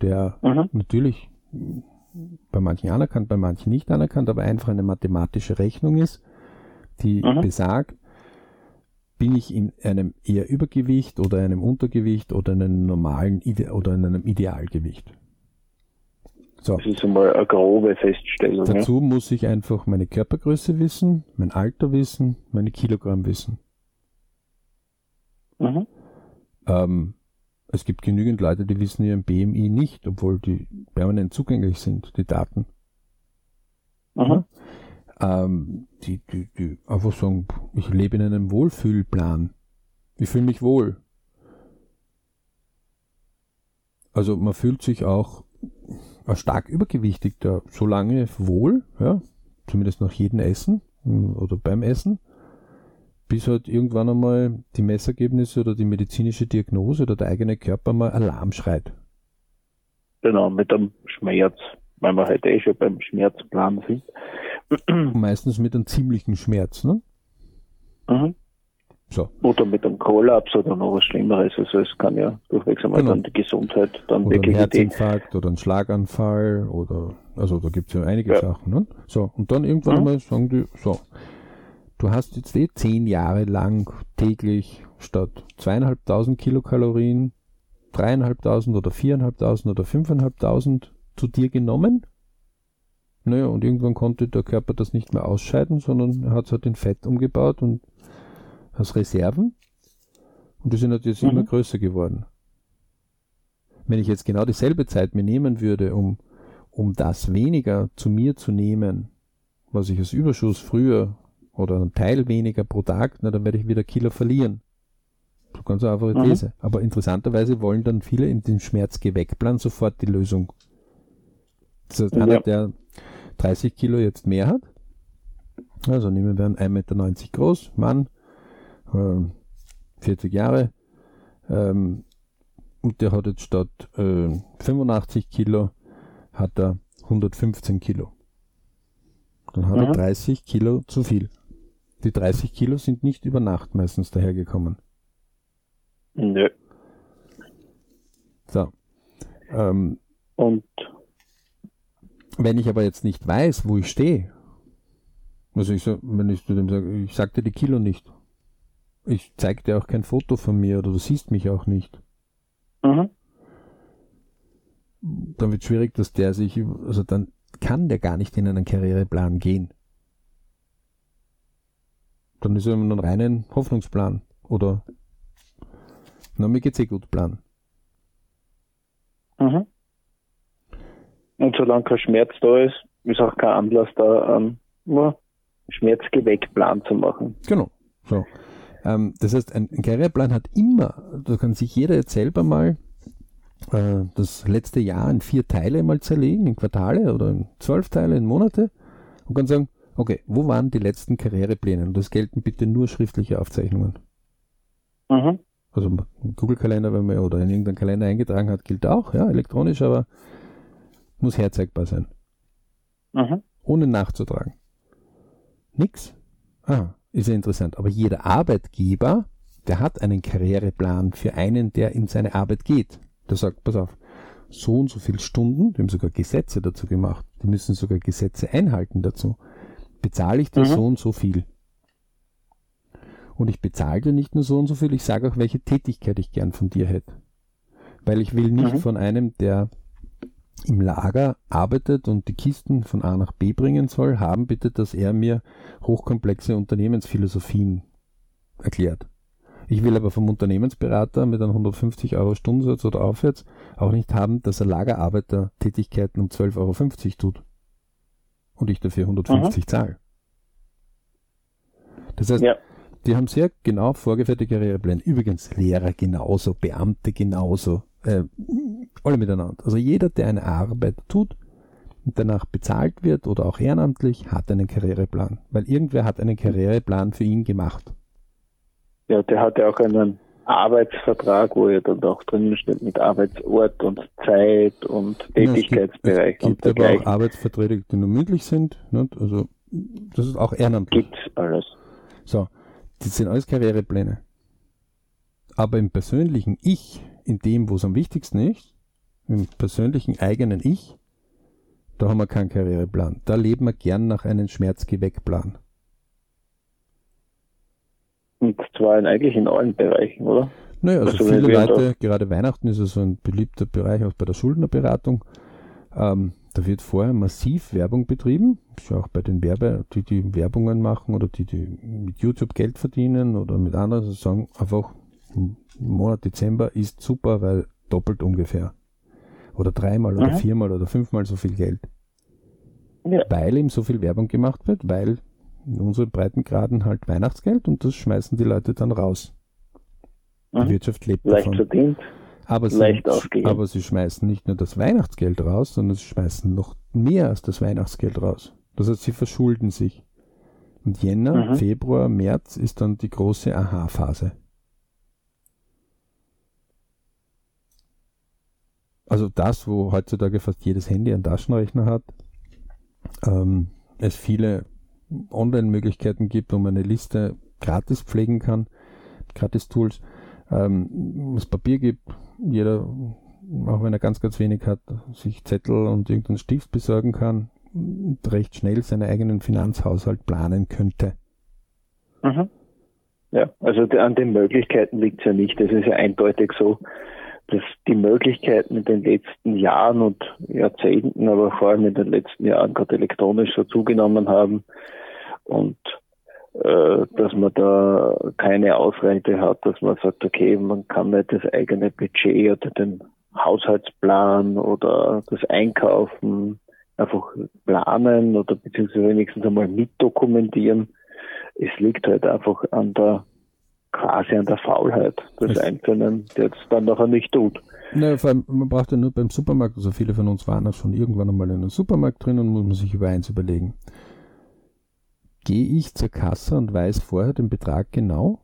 der mhm. natürlich bei manchen anerkannt, bei manchen nicht anerkannt, aber einfach eine mathematische Rechnung ist, die mhm. besagt, bin ich in einem eher Übergewicht oder einem Untergewicht oder einem normalen Ide oder in einem Idealgewicht. So. Das ist einmal eine grobe Feststellung. Dazu ja. muss ich einfach meine Körpergröße wissen, mein Alter wissen, meine Kilogramm wissen. Mhm. Ähm, es gibt genügend Leute, die wissen ihren BMI nicht, obwohl die permanent zugänglich sind, die Daten. Mhm. Ähm, die, die, die einfach sagen, ich lebe in einem Wohlfühlplan. Ich fühle mich wohl. Also man fühlt sich auch stark übergewichtig da so lange wohl, ja, zumindest nach jedem Essen hm, oder beim Essen, bis halt irgendwann einmal die Messergebnisse oder die medizinische Diagnose oder der eigene Körper mal Alarm schreit. Genau, mit dem Schmerz, weil wir halt eh schon beim Schmerzplan sind. Meistens mit einem ziemlichen Schmerz, ne? Mhm. So. Oder mit einem Kollaps oder noch was Schlimmeres. Also es kann ja durchwegs einmal genau. dann die Gesundheit dann oder wirklich. Ein Herzinfarkt oder ein Schlaganfall oder also da gibt es ja einige ja. Sachen. Ne? So, und dann irgendwann mhm. einmal sagen die, so, du hast jetzt eh zehn Jahre lang täglich statt zweieinhalbtausend Kilokalorien dreieinhalbtausend oder viereinhalbtausend oder fünfeinhalbtausend zu dir genommen. Naja, und irgendwann konnte der Körper das nicht mehr ausscheiden, sondern er hat es halt in Fett umgebaut und als Reserven und die sind natürlich mhm. immer größer geworden. Wenn ich jetzt genau dieselbe Zeit mir nehmen würde, um, um das weniger zu mir zu nehmen, was ich als Überschuss früher oder einen Teil weniger pro Tag, na, dann werde ich wieder Kilo verlieren. So ganz einfache mhm. These. Aber interessanterweise wollen dann viele in den Schmerzgeweckplan sofort die Lösung. Das heißt, einer, der 30 Kilo jetzt mehr hat, also nehmen wir einen 1,90 Meter groß, Mann, 40 äh, Jahre. Ähm, und der hat jetzt statt äh, 85 Kilo, hat er 115 Kilo. Dann hat mhm. er 30 Kilo zu viel. Die 30 Kilo sind nicht über Nacht meistens dahergekommen. Nö. So. Ähm, und wenn ich aber jetzt nicht weiß, wo ich stehe, also ich so, wenn ich zu dem sage, ich sagte die Kilo nicht, ich zeig dir auch kein Foto von mir oder du siehst mich auch nicht. Mhm. Dann wird schwierig, dass der sich, also dann kann der gar nicht in einen Karriereplan gehen. Dann ist er immer ein Hoffnungsplan oder na, mir geht's eh gut Plan. Mhm. Und solange kein Schmerz da ist, ist auch kein Anlass da, ähm, Schmerzgeweckplan zu machen. Genau. So. Ähm, das heißt, ein, ein Karriereplan hat immer, da kann sich jeder jetzt selber mal äh, das letzte Jahr in vier Teile mal zerlegen, in Quartale oder in zwölf Teile, in Monate und kann sagen, okay, wo waren die letzten Karrierepläne? Und das gelten bitte nur schriftliche Aufzeichnungen. Mhm. Also im Google-Kalender, wenn man oder in irgendeinen Kalender eingetragen hat, gilt auch, ja, elektronisch, aber muss herzeigbar sein. Mhm. Ohne nachzutragen. Nix. Ah, ist ja interessant. Aber jeder Arbeitgeber, der hat einen Karriereplan für einen, der in seine Arbeit geht. Der sagt, pass auf, so und so viele Stunden, die haben sogar Gesetze dazu gemacht, die müssen sogar Gesetze einhalten dazu, bezahle ich dir mhm. so und so viel. Und ich bezahle dir nicht nur so und so viel, ich sage auch, welche Tätigkeit ich gern von dir hätte. Weil ich will nicht mhm. von einem, der im Lager arbeitet und die Kisten von A nach B bringen soll, haben bitte, dass er mir hochkomplexe Unternehmensphilosophien erklärt. Ich will aber vom Unternehmensberater mit einem 150 Euro Stundensatz oder aufwärts auch nicht haben, dass er Lagerarbeiter Tätigkeiten um 12,50 Euro tut. Und ich dafür 150 mhm. zahle. Das heißt, ja. die haben sehr genau vorgefertigte Karrierepläne. Übrigens Lehrer genauso, Beamte genauso, äh, alle miteinander. Also jeder, der eine Arbeit tut und danach bezahlt wird oder auch ehrenamtlich, hat einen Karriereplan. Weil irgendwer hat einen Karriereplan für ihn gemacht. Ja, der hat ja auch einen Arbeitsvertrag, wo ja dann auch drin steht mit Arbeitsort und Zeit und Tätigkeitsbereich. Ja, es gibt, es gibt aber auch Arbeitsverträge, die nur mündlich sind. Nicht? Also das ist auch ehrenamtlich. Gibt's alles. So, das sind alles Karrierepläne. Aber im persönlichen Ich, in dem, wo es am wichtigsten ist, im persönlichen eigenen Ich, da haben wir keinen Karriereplan. Da leben wir gern nach einem Schmerzgeweckplan. Und zwar in, eigentlich in allen Bereichen, oder? Naja, also, also viele Leute, gerade Weihnachten ist es so ein beliebter Bereich auch bei der Schuldnerberatung. Ähm, da wird vorher massiv Werbung betrieben. Ist ja auch bei den Werbe, die die Werbungen machen oder die, die mit YouTube Geld verdienen oder mit anderen, also sagen einfach, im Monat Dezember ist super, weil doppelt ungefähr. Oder dreimal oder mhm. viermal oder fünfmal so viel Geld. Ja. Weil ihm so viel Werbung gemacht wird, weil in unseren Breitengraden halt Weihnachtsgeld und das schmeißen die Leute dann raus. Die mhm. Wirtschaft lebt Leicht davon. verdient. Aber sie, aber sie schmeißen nicht nur das Weihnachtsgeld raus, sondern sie schmeißen noch mehr als das Weihnachtsgeld raus. Das heißt, sie verschulden sich. Und Jänner, mhm. Februar, März ist dann die große Aha-Phase. Also das, wo heutzutage fast jedes Handy einen Taschenrechner hat, ähm, es viele Online-Möglichkeiten gibt, wo man eine Liste gratis pflegen kann, gratis Tools, ähm, es Papier gibt, jeder, auch wenn er ganz, ganz wenig hat, sich Zettel und irgendeinen Stift besorgen kann und recht schnell seinen eigenen Finanzhaushalt planen könnte. Mhm. Ja, also an den Möglichkeiten liegt es ja nicht. Es ist ja eindeutig so, dass die Möglichkeiten in den letzten Jahren und Jahrzehnten, aber vor allem in den letzten Jahren gerade elektronisch so zugenommen haben und äh, dass man da keine Ausrede hat, dass man sagt, okay, man kann nicht das eigene Budget oder den Haushaltsplan oder das Einkaufen einfach planen oder beziehungsweise wenigstens einmal mitdokumentieren. Es liegt halt einfach an der quasi an der Faulheit des Einzelnen, der es dann nachher nicht tut. Naja, vor allem, man braucht ja nur beim Supermarkt, also viele von uns waren auch schon irgendwann einmal in einem Supermarkt drin und muss man sich über eins überlegen. Gehe ich zur Kasse und weiß vorher den Betrag genau,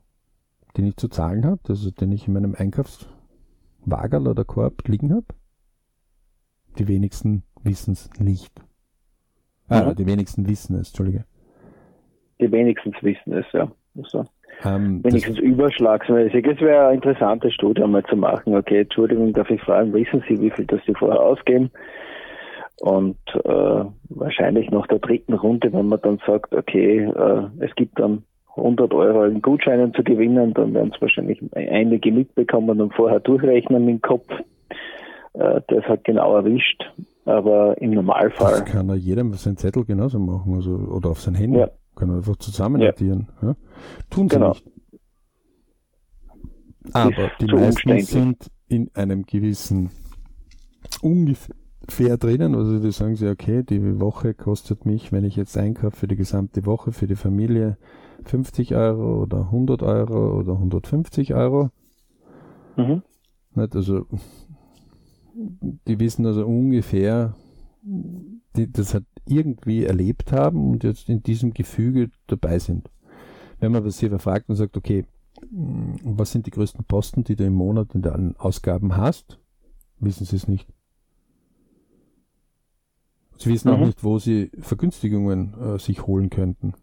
den ich zu zahlen habe, also den ich in meinem Einkaufswagen oder Korb liegen habe? Die wenigsten wissen es nicht. Ah, mhm. die wenigsten wissen es, Entschuldige. Die wenigsten wissen es, ja. Also. Ähm, Wenigstens überschlagsmäßig. Es wäre eine interessante Studie einmal zu machen. Okay, Entschuldigung, darf ich fragen, wissen Sie, wie viel das Sie vorher ausgeben? Und äh, wahrscheinlich nach der dritten Runde, wenn man dann sagt, okay, äh, es gibt dann 100 Euro in Gutscheinen zu gewinnen, dann werden es wahrscheinlich einige mitbekommen und vorher durchrechnen im Kopf. Äh, das hat genau erwischt. Aber im Normalfall. Das kann ja jeder mit seinem Zettel genauso machen, also, oder auf sein Handy. Ja. Können einfach zusammen ja. addieren. Ja? Tun sie genau. nicht. Aber die meisten sind in einem gewissen ungefähr drinnen, also die sagen sie, okay, die Woche kostet mich, wenn ich jetzt einkaufe für die gesamte Woche, für die Familie, 50 Euro oder 100 Euro oder 150 Euro. Mhm. Nicht? Also, die wissen also ungefähr, die das halt irgendwie erlebt haben und jetzt in diesem Gefüge dabei sind. Wenn man sie fragt und sagt, okay, was sind die größten Posten, die du im Monat in deinen Ausgaben hast, wissen sie es nicht. Sie wissen mhm. auch nicht, wo sie Vergünstigungen äh, sich holen könnten.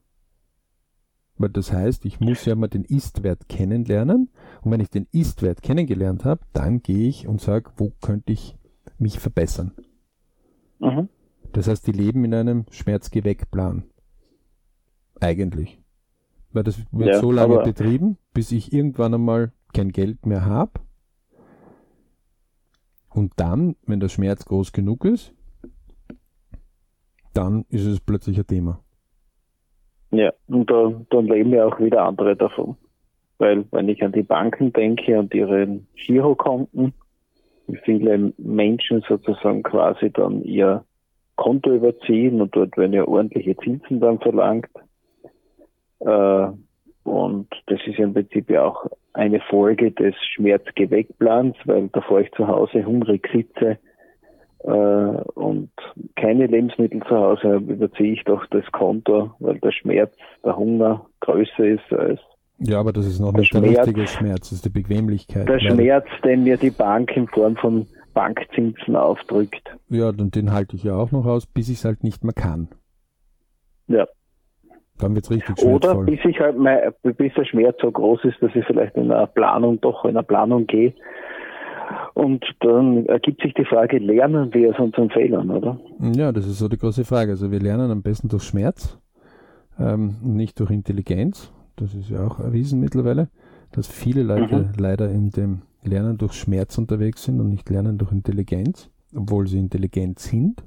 Weil das heißt, ich muss ja mal den Ist-Wert kennenlernen. Und wenn ich den Ist-Wert kennengelernt habe, dann gehe ich und sage, wo könnte ich mich verbessern. Mhm. Das heißt, die leben in einem Schmerzgeweckplan. Eigentlich. Weil das wird ja, so lange betrieben, bis ich irgendwann einmal kein Geld mehr habe. Und dann, wenn der Schmerz groß genug ist, dann ist es plötzlich ein Thema. Ja, und da, dann leben ja auch wieder andere davon. Weil wenn ich an die Banken denke und ihre Girokonten, wie viele Menschen sozusagen quasi dann ihr Konto überziehen und dort werden ja ordentliche Zinsen dann verlangt. Äh, und das ist im Prinzip ja auch eine Folge des Schmerzgeweckplans, weil bevor ich zu Hause hungrig sitze, äh, und keine Lebensmittel zu Hause habe, überziehe ich doch das Konto, weil der Schmerz, der Hunger größer ist als ja, aber das ist noch nicht der Schmerz, richtige Schmerz, das ist die Bequemlichkeit. Der Schmerz, den mir die Bank in Form von Bankzinsen aufdrückt. Ja, und den halte ich ja auch noch aus, bis ich es halt nicht mehr kann. Ja. Dann wird es richtig schmerzvoll. Oder bis ich halt mein, bis der Schmerz so groß ist, dass ich vielleicht in einer Planung doch in einer Planung gehe und dann ergibt sich die Frage, lernen wir aus unseren Fehlern, oder? Ja, das ist so die große Frage. Also wir lernen am besten durch Schmerz, ähm, nicht durch Intelligenz. Das ist ja auch erwiesen mittlerweile, dass viele Leute mhm. leider in dem Lernen durch Schmerz unterwegs sind und nicht lernen durch Intelligenz, obwohl sie intelligent sind.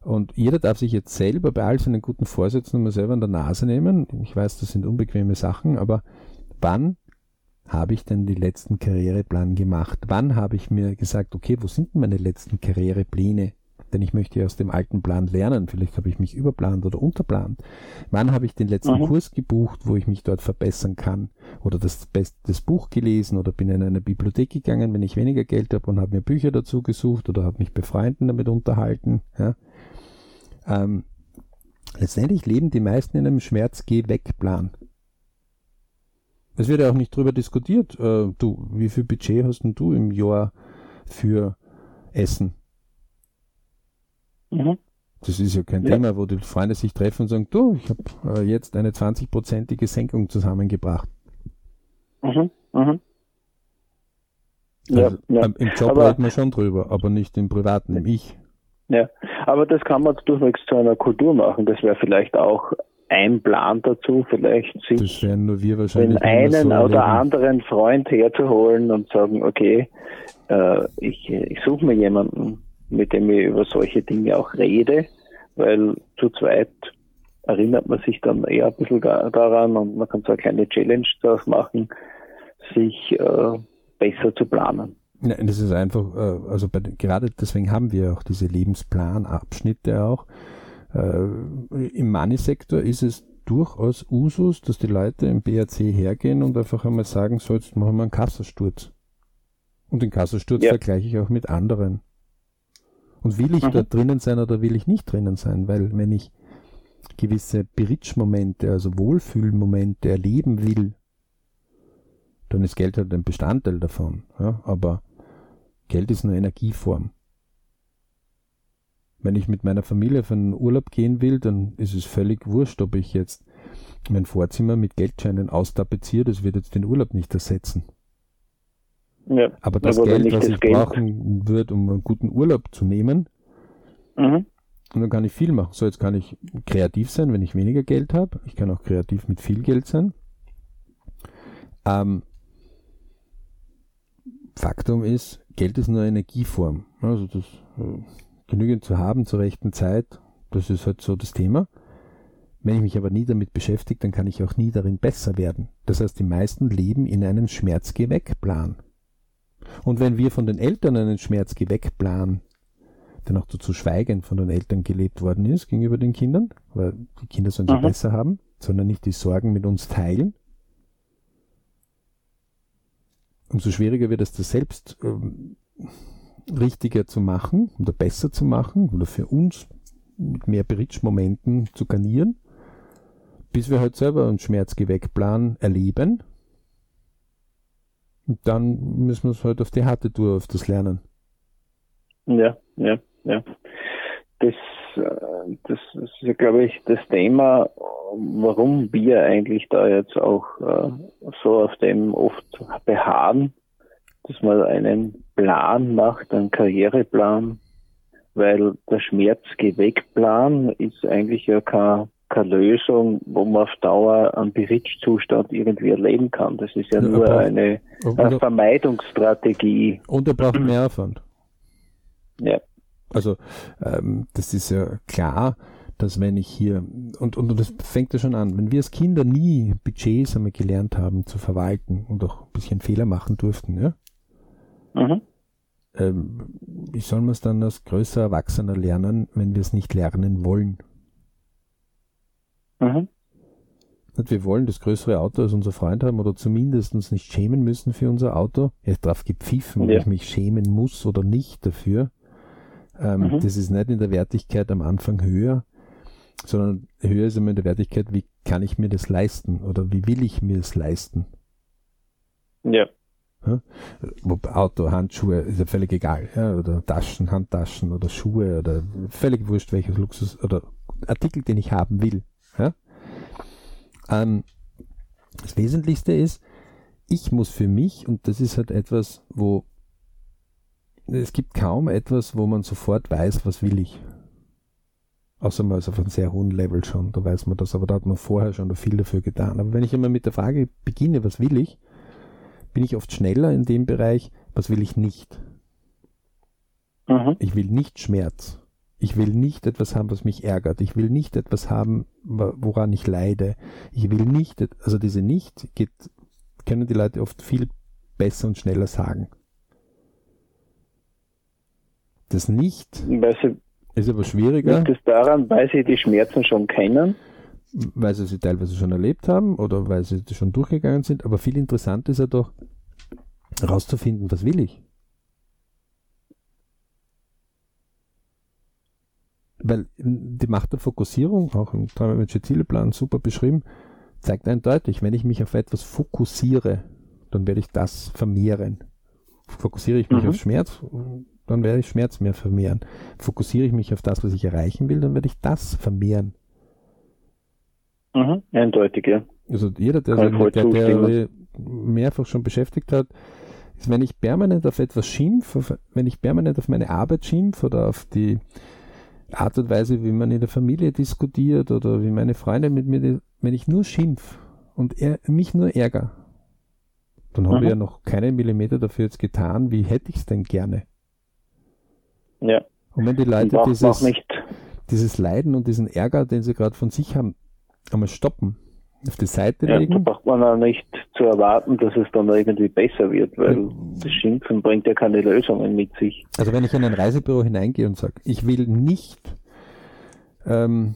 Und jeder darf sich jetzt selber bei all seinen guten Vorsätzen mal selber an der Nase nehmen. Ich weiß, das sind unbequeme Sachen, aber wann habe ich denn die letzten Karriereplan gemacht? Wann habe ich mir gesagt, okay, wo sind meine letzten Karrierepläne? Denn ich möchte ja aus dem alten Plan lernen. Vielleicht habe ich mich überplant oder unterplant. Wann habe ich den letzten mhm. Kurs gebucht, wo ich mich dort verbessern kann? Oder das, das Buch gelesen oder bin in eine Bibliothek gegangen, wenn ich weniger Geld habe und habe mir Bücher dazu gesucht oder habe mich bei Freunden damit unterhalten. Ja? Ähm, letztendlich leben die meisten in einem Schmerz-Geh-Weg-Plan. Es wird ja auch nicht drüber diskutiert. Äh, du, wie viel Budget hast denn du im Jahr für Essen? Mhm. Das ist ja kein ja. Thema, wo die Freunde sich treffen und sagen, du, ich habe äh, jetzt eine 20-prozentige Senkung zusammengebracht. Mhm. Mhm. Also, ja, Im Job aber, reden wir schon drüber, aber nicht im Privaten, im Ich. Ja, aber das kann man durchwegs zu einer Kultur machen. Das wäre vielleicht auch ein Plan dazu, vielleicht sich den einen so oder anderen Freund herzuholen und sagen, okay, äh, ich, ich suche mir jemanden, mit dem ich über solche Dinge auch rede, weil zu zweit erinnert man sich dann eher ein bisschen daran und man kann so eine kleine Challenge daraus machen, sich äh, besser zu planen. Ja, das ist einfach, äh, also bei, gerade deswegen haben wir auch diese Lebensplanabschnitte auch, äh, Im Money-Sektor ist es durchaus Usus, dass die Leute im BRC hergehen und einfach einmal sagen, so jetzt machen wir einen Kassasturz. Und den Kassasturz ja. vergleiche ich auch mit anderen. Und will ich mhm. dort drinnen sein oder will ich nicht drinnen sein? Weil wenn ich gewisse Bridge-Momente, also Wohlfühlmomente erleben will, dann ist Geld halt ein Bestandteil davon. Ja? Aber Geld ist nur Energieform. Wenn ich mit meiner Familie auf einen Urlaub gehen will, dann ist es völlig wurscht, ob ich jetzt mein Vorzimmer mit Geldscheinen austapeziere, das wird jetzt den Urlaub nicht ersetzen. Ja, aber das aber Geld, was ich Geld. brauchen würde, um einen guten Urlaub zu nehmen, mhm. und dann kann ich viel machen. So, jetzt kann ich kreativ sein, wenn ich weniger Geld habe. Ich kann auch kreativ mit viel Geld sein. Ähm, Faktum ist, Geld ist nur Energieform. Also das äh, genügend zu haben zur rechten Zeit, das ist halt so das Thema. Wenn ich mich aber nie damit beschäftige, dann kann ich auch nie darin besser werden. Das heißt, die meisten leben in einem Schmerzgeweckplan. Und wenn wir von den Eltern einen Schmerzgeweckplan, der noch zu schweigen von den Eltern gelebt worden ist gegenüber den Kindern, weil die Kinder sollen es besser haben, sondern nicht die Sorgen mit uns teilen, umso schwieriger wird es, das selbst ähm, richtiger zu machen oder besser zu machen oder für uns mit mehr Bridge-Momenten zu garnieren, bis wir halt selber einen Schmerzgeweckplan erleben. Dann müssen wir es halt auf die harte Tour, auf das lernen. Ja, ja, ja. Das, äh, das ist ja, glaube ich, das Thema, warum wir eigentlich da jetzt auch äh, so auf dem oft beharren, dass man einen Plan macht, einen Karriereplan, weil der Schmerzgeweckplan ist eigentlich ja keine, keine Lösung, wo man auf Dauer einen Berichtzustand irgendwie erleben kann. Das ist ja, ja nur eine, eine Vermeidungsstrategie. Und er braucht mehr Aufwand. Ja. Also ähm, das ist ja klar, dass wenn ich hier, und, und, und das fängt ja schon an, wenn wir als Kinder nie Budgets einmal gelernt haben zu verwalten und auch ein bisschen Fehler machen durften, ja? Mhm. Ähm, wie soll man es dann als größer Erwachsener lernen, wenn wir es nicht lernen wollen? Mhm. Und wir wollen das größere Auto als unser Freund haben oder zumindest uns nicht schämen müssen für unser Auto. Er drauf gepfiffen, ja. ob ich mich schämen muss oder nicht dafür. Ähm, mhm. Das ist nicht in der Wertigkeit am Anfang höher, sondern höher ist immer in der Wertigkeit, wie kann ich mir das leisten oder wie will ich mir es leisten? Ja. ja? Auto, Handschuhe, ist ja völlig egal. Ja? Oder Taschen, Handtaschen oder Schuhe oder völlig wurscht, welches Luxus oder Artikel, den ich haben will. Ja? Ähm, das Wesentlichste ist, ich muss für mich, und das ist halt etwas, wo es gibt kaum etwas, wo man sofort weiß, was will ich. Außer man ist auf einem sehr hohen Level schon, da weiß man das, aber da hat man vorher schon viel dafür getan. Aber wenn ich immer mit der Frage beginne, was will ich, bin ich oft schneller in dem Bereich, was will ich nicht. Mhm. Ich will nicht Schmerz. Ich will nicht etwas haben, was mich ärgert. Ich will nicht etwas haben, woran ich leide. Ich will nicht, also diese Nicht geht, können die Leute oft viel besser und schneller sagen. Das nicht sie, ist aber schwieriger. Liegt es daran, weil sie die Schmerzen schon kennen? Weil sie sie teilweise schon erlebt haben oder weil sie schon durchgegangen sind. Aber viel interessanter ist ja doch, herauszufinden, was will ich? Weil die Macht der Fokussierung, auch im Träumerische Zieleplan super beschrieben, zeigt eindeutig, wenn ich mich auf etwas fokussiere, dann werde ich das vermehren. Fokussiere ich mich mhm. auf Schmerz, dann werde ich Schmerz mehr vermehren. Fokussiere ich mich auf das, was ich erreichen will, dann werde ich das vermehren. Mhm, eindeutig, ja. Also jeder, der, der, der, der mehrfach schon beschäftigt hat, ist, wenn ich permanent auf etwas schimpfe, wenn ich permanent auf meine Arbeit schimpfe oder auf die Art und Weise, wie man in der Familie diskutiert oder wie meine Freunde mit mir, wenn ich nur schimpf und er, mich nur ärger, dann habe ich mhm. ja noch keinen Millimeter dafür jetzt getan, wie hätte ich es denn gerne. Ja. Und wenn die Leute dieses, dieses Leiden und diesen Ärger, den sie gerade von sich haben, einmal stoppen, auf die Seite ja, legen. Da braucht man auch nicht zu erwarten, dass es dann irgendwie besser wird, weil ja. das Schimpfen bringt ja keine Lösungen mit sich. Also wenn ich in ein Reisebüro hineingehe und sage, ich will nicht ähm,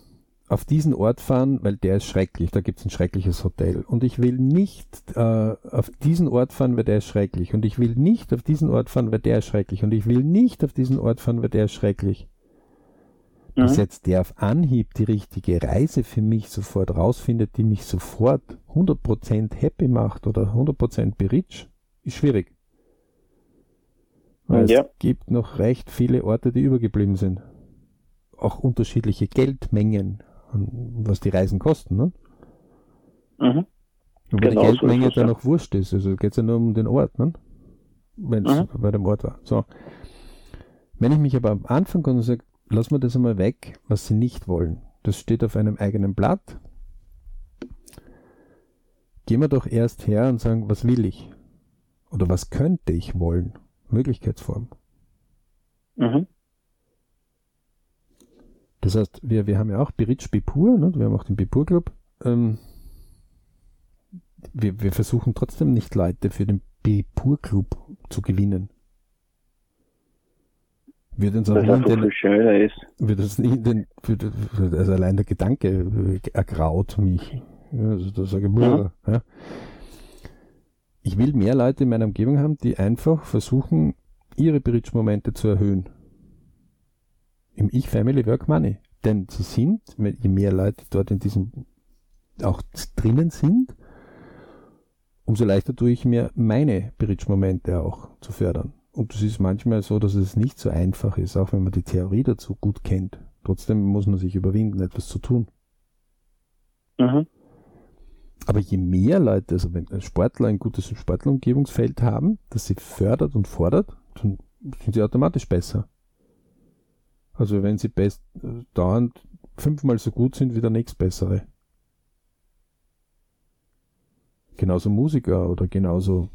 auf diesen Ort fahren, weil der ist schrecklich, da gibt es ein schreckliches Hotel. Und ich will nicht äh, auf diesen Ort fahren, weil der ist schrecklich. Und ich will nicht auf diesen Ort fahren, weil der ist schrecklich. Und ich will nicht auf diesen Ort fahren, weil der ist schrecklich. Mhm. Dass jetzt der auf Anhieb die richtige Reise für mich sofort rausfindet, die mich sofort 100% happy macht oder 100% berich, ist schwierig. Weil ja. es gibt noch recht viele Orte, die übergeblieben sind. Auch unterschiedliche Geldmengen was die Reisen kosten. Ne? Mhm. Und wenn genau die Geldmenge so dann ja. noch wurscht ist, also geht es ja nur um den Ort, ne? wenn es mhm. bei dem Ort war. So. Wenn ich mich aber am Anfang und sage, lass mal das einmal weg, was sie nicht wollen. Das steht auf einem eigenen Blatt. Gehen wir doch erst her und sagen, was will ich? Oder was könnte ich wollen? Möglichkeitsform. Mhm. Das heißt, wir, wir haben ja auch Biritsch Bipur, ne? wir haben auch den Bipur Club. Ähm, wir, wir versuchen trotzdem nicht Leute für den Bipur Club zu gewinnen. Wird uns auch nie den, schöner ist. Wird uns den, wird, also allein der Gedanke ergraut mich. Also da sage ich, mhm. ja. Ich will mehr Leute in meiner Umgebung haben, die einfach versuchen, ihre Bridge-Momente zu erhöhen. Im Ich Family Work Money. Denn sie sind, je mehr Leute dort in diesem auch drinnen sind, umso leichter tue ich mir meine Bridge-Momente auch zu fördern. Und es ist manchmal so, dass es nicht so einfach ist, auch wenn man die Theorie dazu gut kennt. Trotzdem muss man sich überwinden, etwas zu tun. Mhm. Aber je mehr Leute, also wenn Sportler ein gutes Sportlerumgebungsfeld haben, das sie fördert und fordert, dann sind sie automatisch besser. Also wenn sie best, äh, dauernd fünfmal so gut sind wie der nächstbessere. Genauso Musiker oder genauso,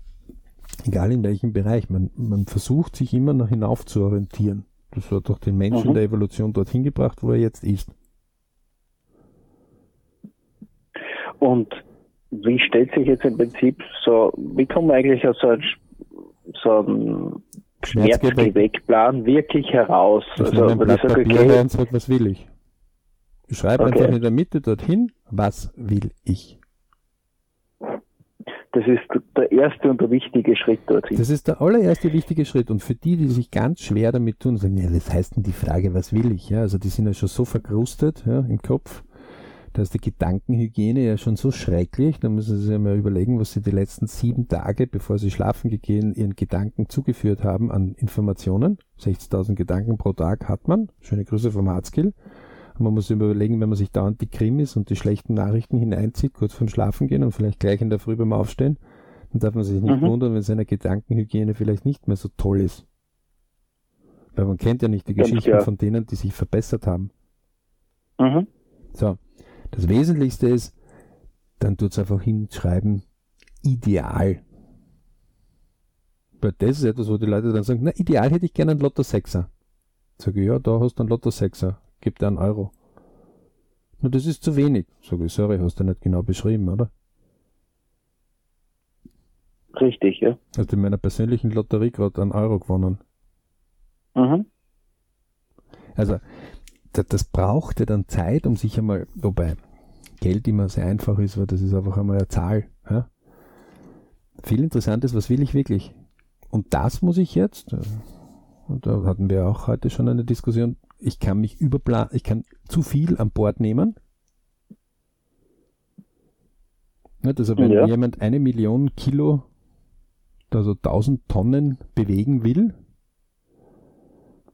egal in welchem Bereich, man, man versucht sich immer noch hinauf zu orientieren. Das hat doch den Menschen mhm. in der Evolution dorthin gebracht, wo er jetzt ist. Und wie stellt sich jetzt im Prinzip so, wie kommen wir eigentlich aus so einem, so einem Schmerzgewegplan wirklich heraus? Ich also, wenn ich sage, okay, und sage, was will ich? Ich schreibe okay. einfach in der Mitte dorthin, was will ich? Das ist der erste und der wichtige Schritt dorthin. Das ist der allererste wichtige Schritt. Und für die, die sich ganz schwer damit tun, sagen, ja, was heißt denn die Frage, was will ich? Ja, also die sind ja schon so verkrustet ja, im Kopf. Da ist die Gedankenhygiene ja schon so schrecklich. Da müssen Sie sich mal überlegen, was Sie die letzten sieben Tage, bevor Sie schlafen gehen, Ihren Gedanken zugeführt haben an Informationen. 60.000 Gedanken pro Tag hat man. Schöne Grüße vom Man muss überlegen, wenn man sich dauernd die Krimis und die schlechten Nachrichten hineinzieht, kurz vorm Schlafen gehen und vielleicht gleich in der Früh beim Aufstehen, dann darf man sich nicht mhm. wundern, wenn seine Gedankenhygiene vielleicht nicht mehr so toll ist. Weil man kennt ja nicht die Geschichten ja. von denen, die sich verbessert haben. Mhm. So. Das Wesentlichste ist, dann tut es einfach hinschreiben, ideal. Weil das ist etwas, wo die Leute dann sagen, na, ideal hätte ich gerne einen Lotto 6er. Sage ich, ja, da hast du einen Lotto 6er gib dir einen Euro. Na, das ist zu wenig. Sag ich, sorry, hast du nicht genau beschrieben, oder? Richtig, ja. Hast in meiner persönlichen Lotterie gerade einen Euro gewonnen. Mhm. Also, das, das brauchte dann Zeit, um sich einmal, wobei Geld immer sehr einfach ist, weil das ist einfach einmal eine Zahl. Ja? Viel Interessantes, was will ich wirklich? Und das muss ich jetzt, und da hatten wir auch heute schon eine Diskussion, ich kann mich überplanen, ich kann zu viel an Bord nehmen. Also wenn ja. jemand eine Million Kilo, also 1000 Tonnen bewegen will,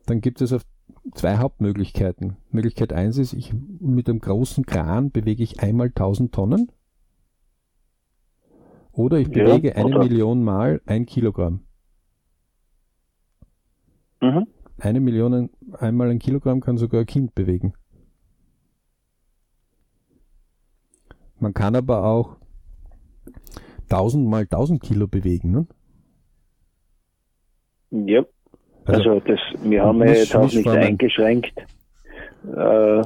dann gibt es auf zwei Hauptmöglichkeiten. Möglichkeit eins ist, ich mit einem großen Kran bewege ich einmal 1000 Tonnen. Oder ich bewege ja, eine Million Mal ein Kilogramm. Mhm. Eine Million einmal ein Kilogramm kann sogar ein Kind bewegen. Man kann aber auch 1000 mal 1000 Kilo bewegen, ne? Ja. Also, also das, wir haben ja jetzt auch nicht eingeschränkt, äh,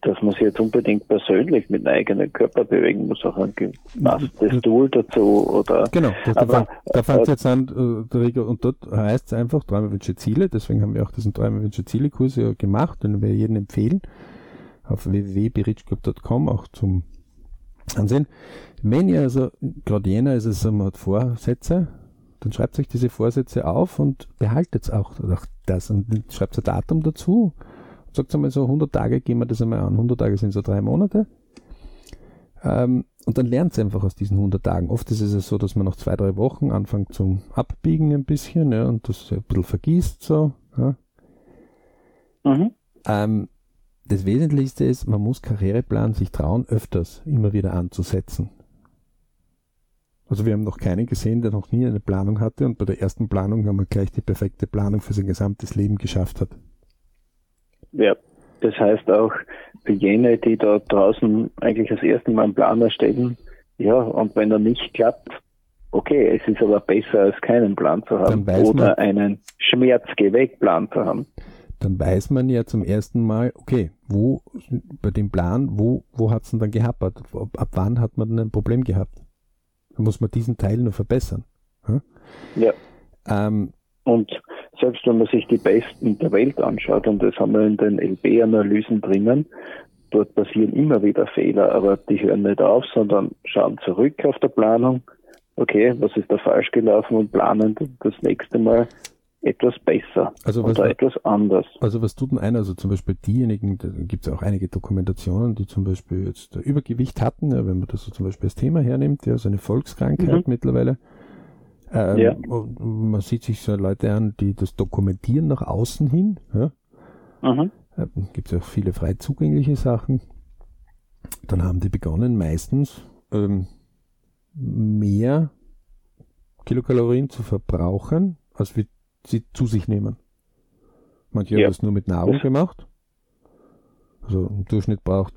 dass man sich jetzt unbedingt persönlich mit einem eigenen Körper bewegen muss, auch ein gemassetes Tool dazu oder. Genau, das, aber, da fängt es äh, jetzt an, äh, und dort heißt es einfach Träumerwünsche Ziele, deswegen haben wir auch diesen Träumerwünsche Ziele Kurs ja gemacht, den wir jedem empfehlen, auf www.berichclub.com auch zum Ansehen. Wenn ihr also, gerade jener ist es, man hat Vorsätze, dann schreibt euch diese Vorsätze auf und behaltet auch das. Und schreibt ein Datum dazu sagt einmal so 100 Tage gehen wir das einmal an. 100 Tage sind so drei Monate. Ähm, und dann lernt sie einfach aus diesen 100 Tagen. Oft ist es so, dass man nach zwei, drei Wochen anfängt zum Abbiegen ein bisschen ja, und das ein bisschen vergisst so. Ja. Mhm. Ähm, das Wesentlichste ist, man muss Karriereplan sich trauen, öfters immer wieder anzusetzen. Also wir haben noch keinen gesehen, der noch nie eine Planung hatte und bei der ersten Planung haben wir gleich die perfekte Planung für sein gesamtes Leben geschafft hat. Ja, das heißt auch für jene, die da draußen eigentlich das erste Mal einen Plan erstellen, ja, und wenn er nicht klappt, okay, es ist aber besser als keinen Plan zu haben oder man, einen Schmerzgewegplan zu haben. Dann weiß man ja zum ersten Mal, okay, wo bei dem Plan, wo, wo hat es denn dann gehappert? Ab wann hat man denn ein Problem gehabt? Dann muss man diesen Teil nur verbessern. Hm? Ja. Ähm, und selbst wenn man sich die Besten der Welt anschaut, und das haben wir in den LB-Analysen drinnen, dort passieren immer wieder Fehler, aber die hören nicht auf, sondern schauen zurück auf der Planung. Okay, was ist da falsch gelaufen und planen das nächste Mal etwas besser also was, oder etwas anders. Also was tut denn einer? Also zum Beispiel diejenigen, da gibt es auch einige Dokumentationen, die zum Beispiel jetzt Übergewicht hatten, ja, wenn man das so zum Beispiel als Thema hernimmt, ja, so eine Volkskrankheit mhm. mittlerweile. Ähm, ja. Man sieht sich so Leute an, die das dokumentieren nach außen hin. Ja. Mhm. Gibt es auch viele frei zugängliche Sachen. Dann haben die begonnen, meistens ähm, mehr Kilokalorien zu verbrauchen, als wir sie zu sich nehmen. Manche ja. haben das nur mit Nahrung gemacht. Also im Durchschnitt braucht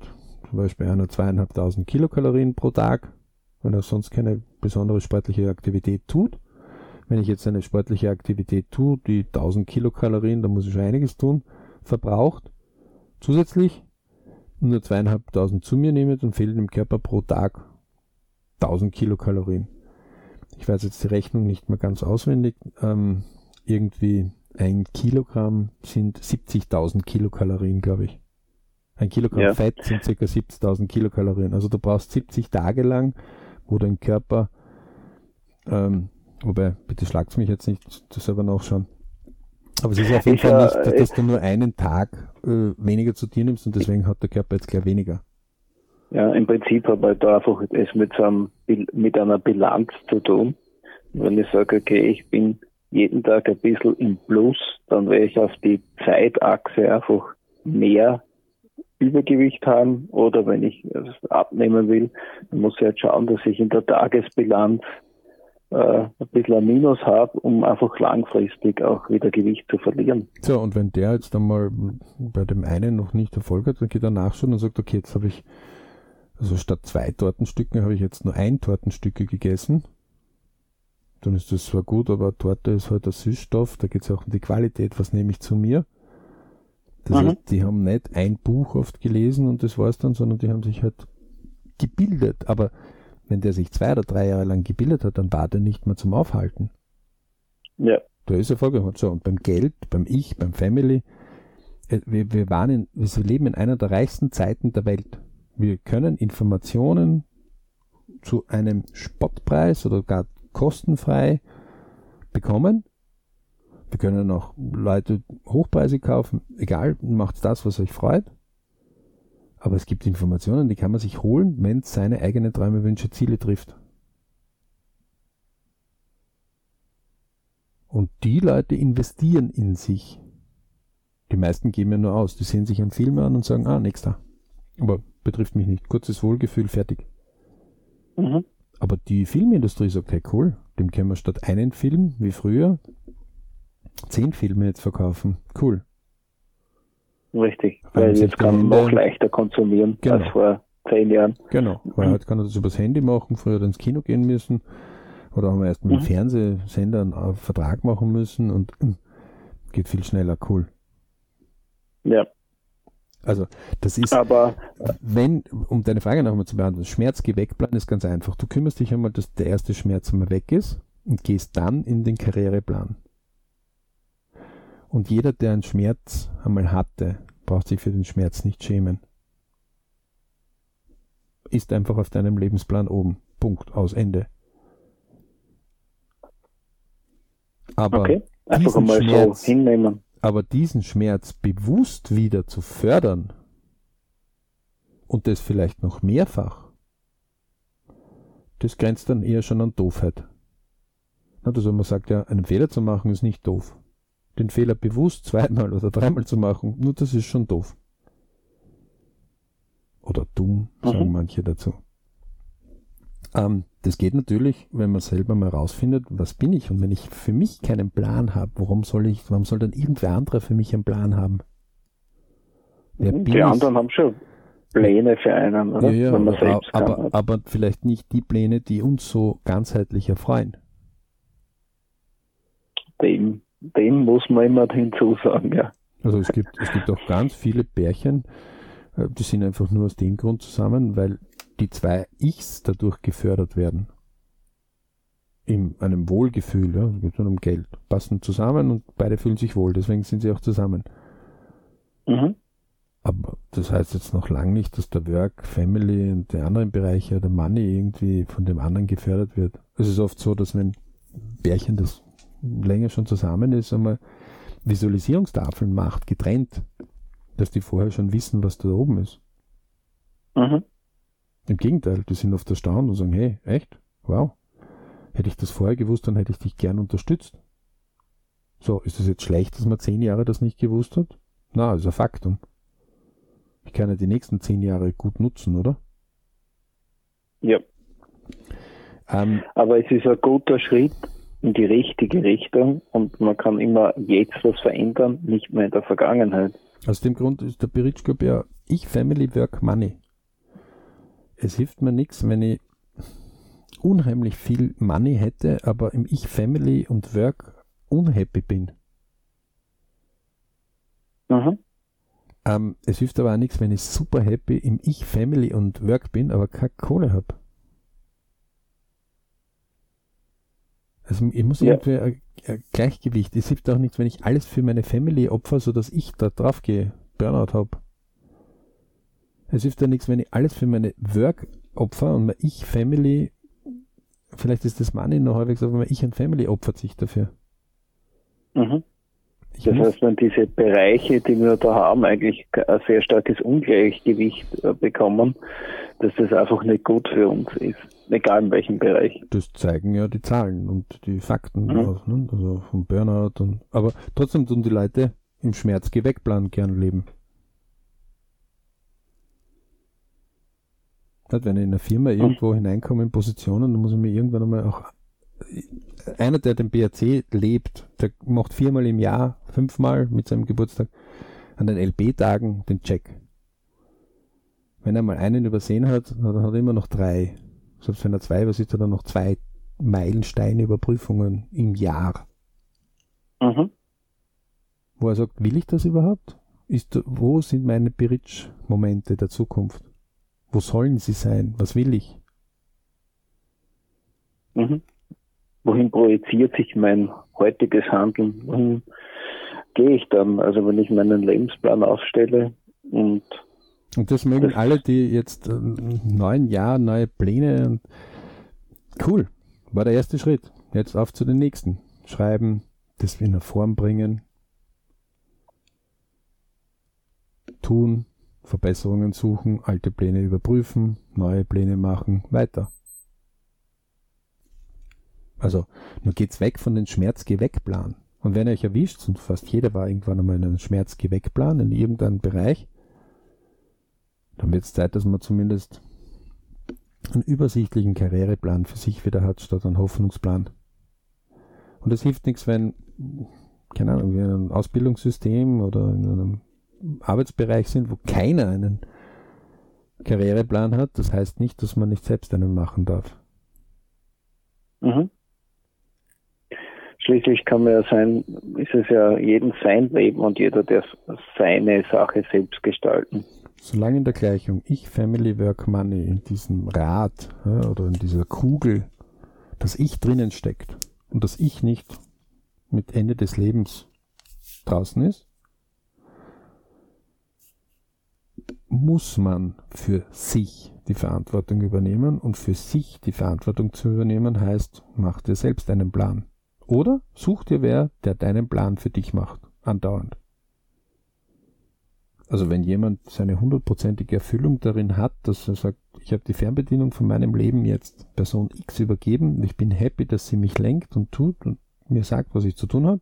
zum Beispiel einer zweieinhalbtausend Kilokalorien pro Tag, wenn er sonst keine besondere sportliche Aktivität tut. Wenn ich jetzt eine sportliche Aktivität tue, die 1000 Kilokalorien, dann muss ich schon einiges tun, verbraucht. Zusätzlich nur zweieinhalbtausend zu mir nehme, dann fehlen im Körper pro Tag 1000 Kilokalorien. Ich weiß jetzt die Rechnung nicht mehr ganz auswendig. Ähm, irgendwie ein Kilogramm sind 70.000 Kilokalorien, glaube ich. Ein Kilogramm ja. Fett sind ca. 70.000 Kilokalorien. Also du brauchst 70 Tage lang, wo dein Körper, ähm, wobei, bitte schlagt mich jetzt nicht, das selber nachschauen. Aber es ist auf jeden ich, Fall nicht, dass, dass du nur einen Tag äh, weniger zu dir nimmst und deswegen hat der Körper jetzt gleich weniger. Ja, im Prinzip habe ich da einfach es mit, so einem, mit einer Bilanz zu tun. Wenn ich sage, okay, ich bin jeden Tag ein bisschen im Plus, dann werde ich auf die Zeitachse einfach mehr Übergewicht haben oder wenn ich abnehmen will, dann muss ich halt schauen, dass ich in der Tagesbilanz äh, ein bisschen ein Minus habe, um einfach langfristig auch wieder Gewicht zu verlieren. So, und wenn der jetzt dann mal bei dem einen noch nicht Erfolg hat, dann geht er nachschauen und sagt, okay, jetzt habe ich, also statt zwei Tortenstücken habe ich jetzt nur ein Tortenstücke gegessen dann ist das zwar gut, aber Torte ist halt ein Süßstoff, da geht es auch um die Qualität, was nehme ich zu mir. Das mhm. heißt, die haben nicht ein Buch oft gelesen und das war es dann, sondern die haben sich halt gebildet. Aber wenn der sich zwei oder drei Jahre lang gebildet hat, dann war der nicht mehr zum Aufhalten. Ja. Da ist er vorgeholt. So, und beim Geld, beim Ich, beim Family, äh, wir, wir, waren in, wir leben in einer der reichsten Zeiten der Welt. Wir können Informationen zu einem Spottpreis oder gar kostenfrei bekommen. Wir können auch Leute hochpreisig kaufen. Egal, macht das, was euch freut. Aber es gibt Informationen, die kann man sich holen, wenn es seine eigenen Träume, Wünsche, Ziele trifft. Und die Leute investieren in sich. Die meisten geben ja nur aus. Die sehen sich einen Film an und sagen, ah, nächster. Aber betrifft mich nicht. Kurzes Wohlgefühl, fertig. Mhm. Aber die Filmindustrie sagt, hey cool, dem können wir statt einen Film wie früher zehn Filme jetzt verkaufen. Cool. Richtig, weil jetzt kann man noch leichter konsumieren genau. als vor zehn Jahren. Genau, weil mhm. heute kann er das übers Handy machen, früher hat er ins Kino gehen müssen oder haben wir erst mit dem mhm. Fernsehsender einen Vertrag machen müssen und hm, geht viel schneller, cool. Ja. Also das ist, aber wenn, um deine Frage nochmal zu beantworten, Schmerzgeh-Wegplan ist ganz einfach. Du kümmerst dich einmal, dass der erste Schmerz einmal weg ist und gehst dann in den Karriereplan. Und jeder, der einen Schmerz einmal hatte, braucht sich für den Schmerz nicht schämen. Ist einfach auf deinem Lebensplan oben. Punkt. Aus Ende. Aber okay. Einfach einmal Schmerz, so hinnehmen. Aber diesen Schmerz bewusst wieder zu fördern und das vielleicht noch mehrfach, das grenzt dann eher schon an Doofheit. Also man sagt ja, einen Fehler zu machen ist nicht doof. Den Fehler bewusst zweimal oder dreimal zu machen, nur das ist schon doof. Oder dumm, sagen mhm. manche dazu. Ähm, das geht natürlich, wenn man selber mal rausfindet, was bin ich. Und wenn ich für mich keinen Plan habe, warum soll ich, warum soll dann irgendwer anderer für mich einen Plan haben? Wer mhm. die ich? anderen haben schon Pläne für einen, oder? Ja, ja, aber, aber vielleicht nicht die Pläne, die uns so ganzheitlich erfreuen. Dem, dem muss man immer hinzusagen, ja. Also es gibt, es gibt auch ganz viele Pärchen, äh, die sind einfach nur aus dem Grund zusammen, weil die zwei Ichs dadurch gefördert werden. In einem Wohlgefühl, ja, es geht nur um Geld. Passen zusammen und beide fühlen sich wohl, deswegen sind sie auch zusammen. Mhm. Aber das heißt jetzt noch lange nicht, dass der Work, Family und die anderen Bereiche, der Money irgendwie von dem anderen gefördert wird. Es ist oft so, dass wenn Bärchen, das länger schon zusammen ist, einmal Visualisierungstafeln macht, getrennt, dass die vorher schon wissen, was da oben ist. Mhm. Im Gegenteil, die sind oft erstaunt und sagen, hey, echt? Wow. Hätte ich das vorher gewusst, dann hätte ich dich gern unterstützt. So, ist es jetzt schlecht, dass man zehn Jahre das nicht gewusst hat? Na, ist ein Faktum. Ich kann ja die nächsten zehn Jahre gut nutzen, oder? Ja. Ähm, Aber es ist ein guter Schritt in die richtige Richtung und man kann immer jetzt was verändern, nicht mehr in der Vergangenheit. Aus dem Grund ist der Group ja ich Family Work Money. Es hilft mir nichts, wenn ich unheimlich viel Money hätte, aber im Ich Family und Work unhappy bin. Mhm. Ähm, es hilft aber auch nichts, wenn ich super happy im Ich Family und Work bin, aber keine Kohle habe. Also ich muss ja. irgendwie ein, ein, Gleichgewicht. Es hilft auch nichts, wenn ich alles für meine Family opfer, sodass ich da drauf gehe, Burnout habe. Es hilft ja nichts, wenn ich alles für meine Work opfer und mein Ich Family, vielleicht ist das Money noch halbwegs, aber mein Ich und Family opfert sich dafür. Mhm. Das heißt, wenn diese Bereiche, die wir da haben, eigentlich ein sehr starkes Ungleichgewicht äh, bekommen, dass das einfach nicht gut für uns ist, egal in welchem Bereich. Das zeigen ja die Zahlen und die Fakten mhm. aus, ne? also vom Burnout und aber trotzdem tun die Leute im Schmerzgeweckplan gern leben. Wenn ich in einer Firma irgendwo hineinkomme in Positionen, dann muss ich mir irgendwann einmal auch einer, der den BRC lebt, der macht viermal im Jahr, fünfmal mit seinem Geburtstag an den LB-Tagen den Check. Wenn er mal einen übersehen hat, dann hat er immer noch drei. Selbst wenn er zwei übersieht, hat er noch zwei Meilensteine Überprüfungen im Jahr. Mhm. Wo er sagt, will ich das überhaupt? Ist, wo sind meine Beritsch-Momente der Zukunft? Wo sollen sie sein? Was will ich? Mhm wohin projiziert sich mein heutiges Handeln? Wohin gehe ich dann? Also wenn ich meinen Lebensplan aufstelle und und das mögen das alle, die jetzt äh, neun Jahre, neue Pläne. Cool, war der erste Schritt. Jetzt auf zu den nächsten. Schreiben, das in eine Form bringen, tun, Verbesserungen suchen, alte Pläne überprüfen, neue Pläne machen, weiter. Also, nur geht's weg von den Schmerz-Geh-Weg-Plan. Und wenn ihr euch erwischt, und fast jeder war irgendwann einmal in einem Schmerz-Geh-Weg-Plan in irgendeinem Bereich, dann wird es Zeit, dass man zumindest einen übersichtlichen Karriereplan für sich wieder hat, statt einen Hoffnungsplan. Und es hilft nichts, wenn, keine Ahnung, wir in einem Ausbildungssystem oder in einem Arbeitsbereich sind, wo keiner einen Karriereplan hat. Das heißt nicht, dass man nicht selbst einen machen darf. Mhm. Schließlich kann man ja sein, ist es ja jedem sein Leben und jeder darf seine Sache selbst gestalten. Solange in der Gleichung ich, Family, Work, Money in diesem Rad oder in dieser Kugel das Ich drinnen steckt und das Ich nicht mit Ende des Lebens draußen ist, muss man für sich die Verantwortung übernehmen und für sich die Verantwortung zu übernehmen heißt, mach dir selbst einen Plan. Oder such dir wer, der deinen Plan für dich macht, andauernd. Also wenn jemand seine hundertprozentige Erfüllung darin hat, dass er sagt, ich habe die Fernbedienung von meinem Leben jetzt Person X übergeben und ich bin happy, dass sie mich lenkt und tut und mir sagt, was ich zu tun habe,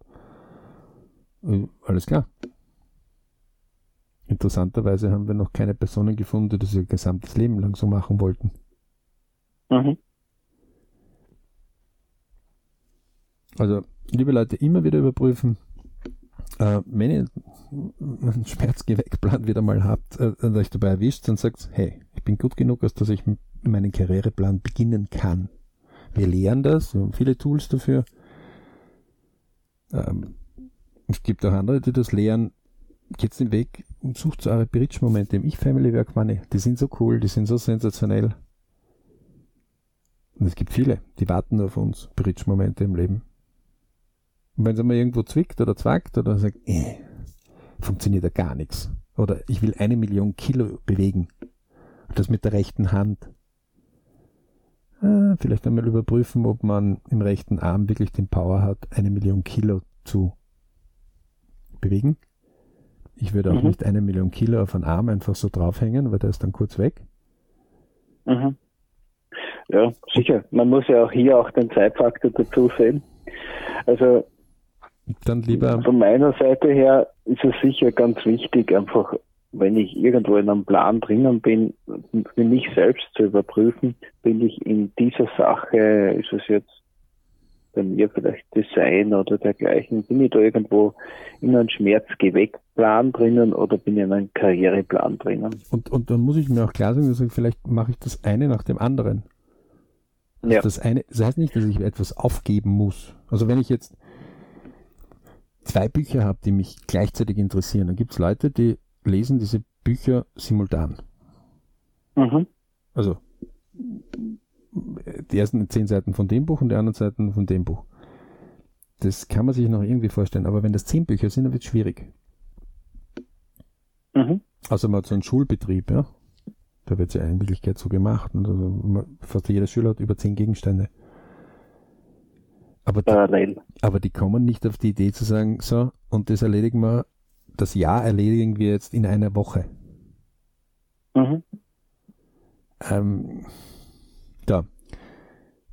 äh, alles klar. Interessanterweise haben wir noch keine Personen gefunden, die das ihr gesamtes Leben lang so machen wollten. Mhm. Also, liebe Leute, immer wieder überprüfen. Äh, wenn ihr einen Schmerzgeweckplan wieder mal habt äh, und euch dabei erwischt, dann sagt, hey, ich bin gut genug, als dass ich meinen Karriereplan beginnen kann. Wir lehren das, wir haben viele Tools dafür. Ähm, es gibt auch andere, die das lehren. Geht den Weg und sucht eure Bridge-Momente im Ich-Family-Work Money. Die sind so cool, die sind so sensationell. Und es gibt viele, die warten nur auf uns, Bridge-Momente im Leben. Und wenn es einmal irgendwo zwickt oder zwackt oder sagt, äh, funktioniert ja gar nichts. oder ich will eine Million Kilo bewegen. Das mit der rechten Hand. Äh, vielleicht einmal überprüfen, ob man im rechten Arm wirklich den Power hat, eine Million Kilo zu bewegen. Ich würde auch mhm. nicht eine Million Kilo auf einen Arm einfach so draufhängen, weil der ist dann kurz weg. Mhm. Ja, sicher. Man muss ja auch hier auch den Zeitfaktor dazu sehen. Also dann lieber. Von meiner Seite her ist es sicher ganz wichtig, einfach, wenn ich irgendwo in einem Plan drinnen bin, für mich selbst zu überprüfen, bin ich in dieser Sache, ist es jetzt bei mir vielleicht Design oder dergleichen, bin ich da irgendwo in einem Schmerzgeweckplan drinnen oder bin ich in einem Karriereplan drinnen? Und, und dann muss ich mir auch klar sagen, dass ich, vielleicht mache ich das eine nach dem anderen. Also ja. das, eine, das heißt nicht, dass ich etwas aufgeben muss. Also wenn ich jetzt zwei Bücher habe, die mich gleichzeitig interessieren, dann gibt es Leute, die lesen diese Bücher simultan. Mhm. Also die ersten zehn Seiten von dem Buch und die anderen Seiten von dem Buch. Das kann man sich noch irgendwie vorstellen, aber wenn das zehn Bücher sind, dann wird es schwierig. Mhm. Also man hat so einen Schulbetrieb, ja. Da wird es ja in Wirklichkeit so gemacht. Und also fast jeder Schüler hat über zehn Gegenstände. Aber die, aber die kommen nicht auf die Idee zu sagen, so, und das erledigen wir, das Jahr erledigen wir jetzt in einer Woche. Mhm. Ähm, da.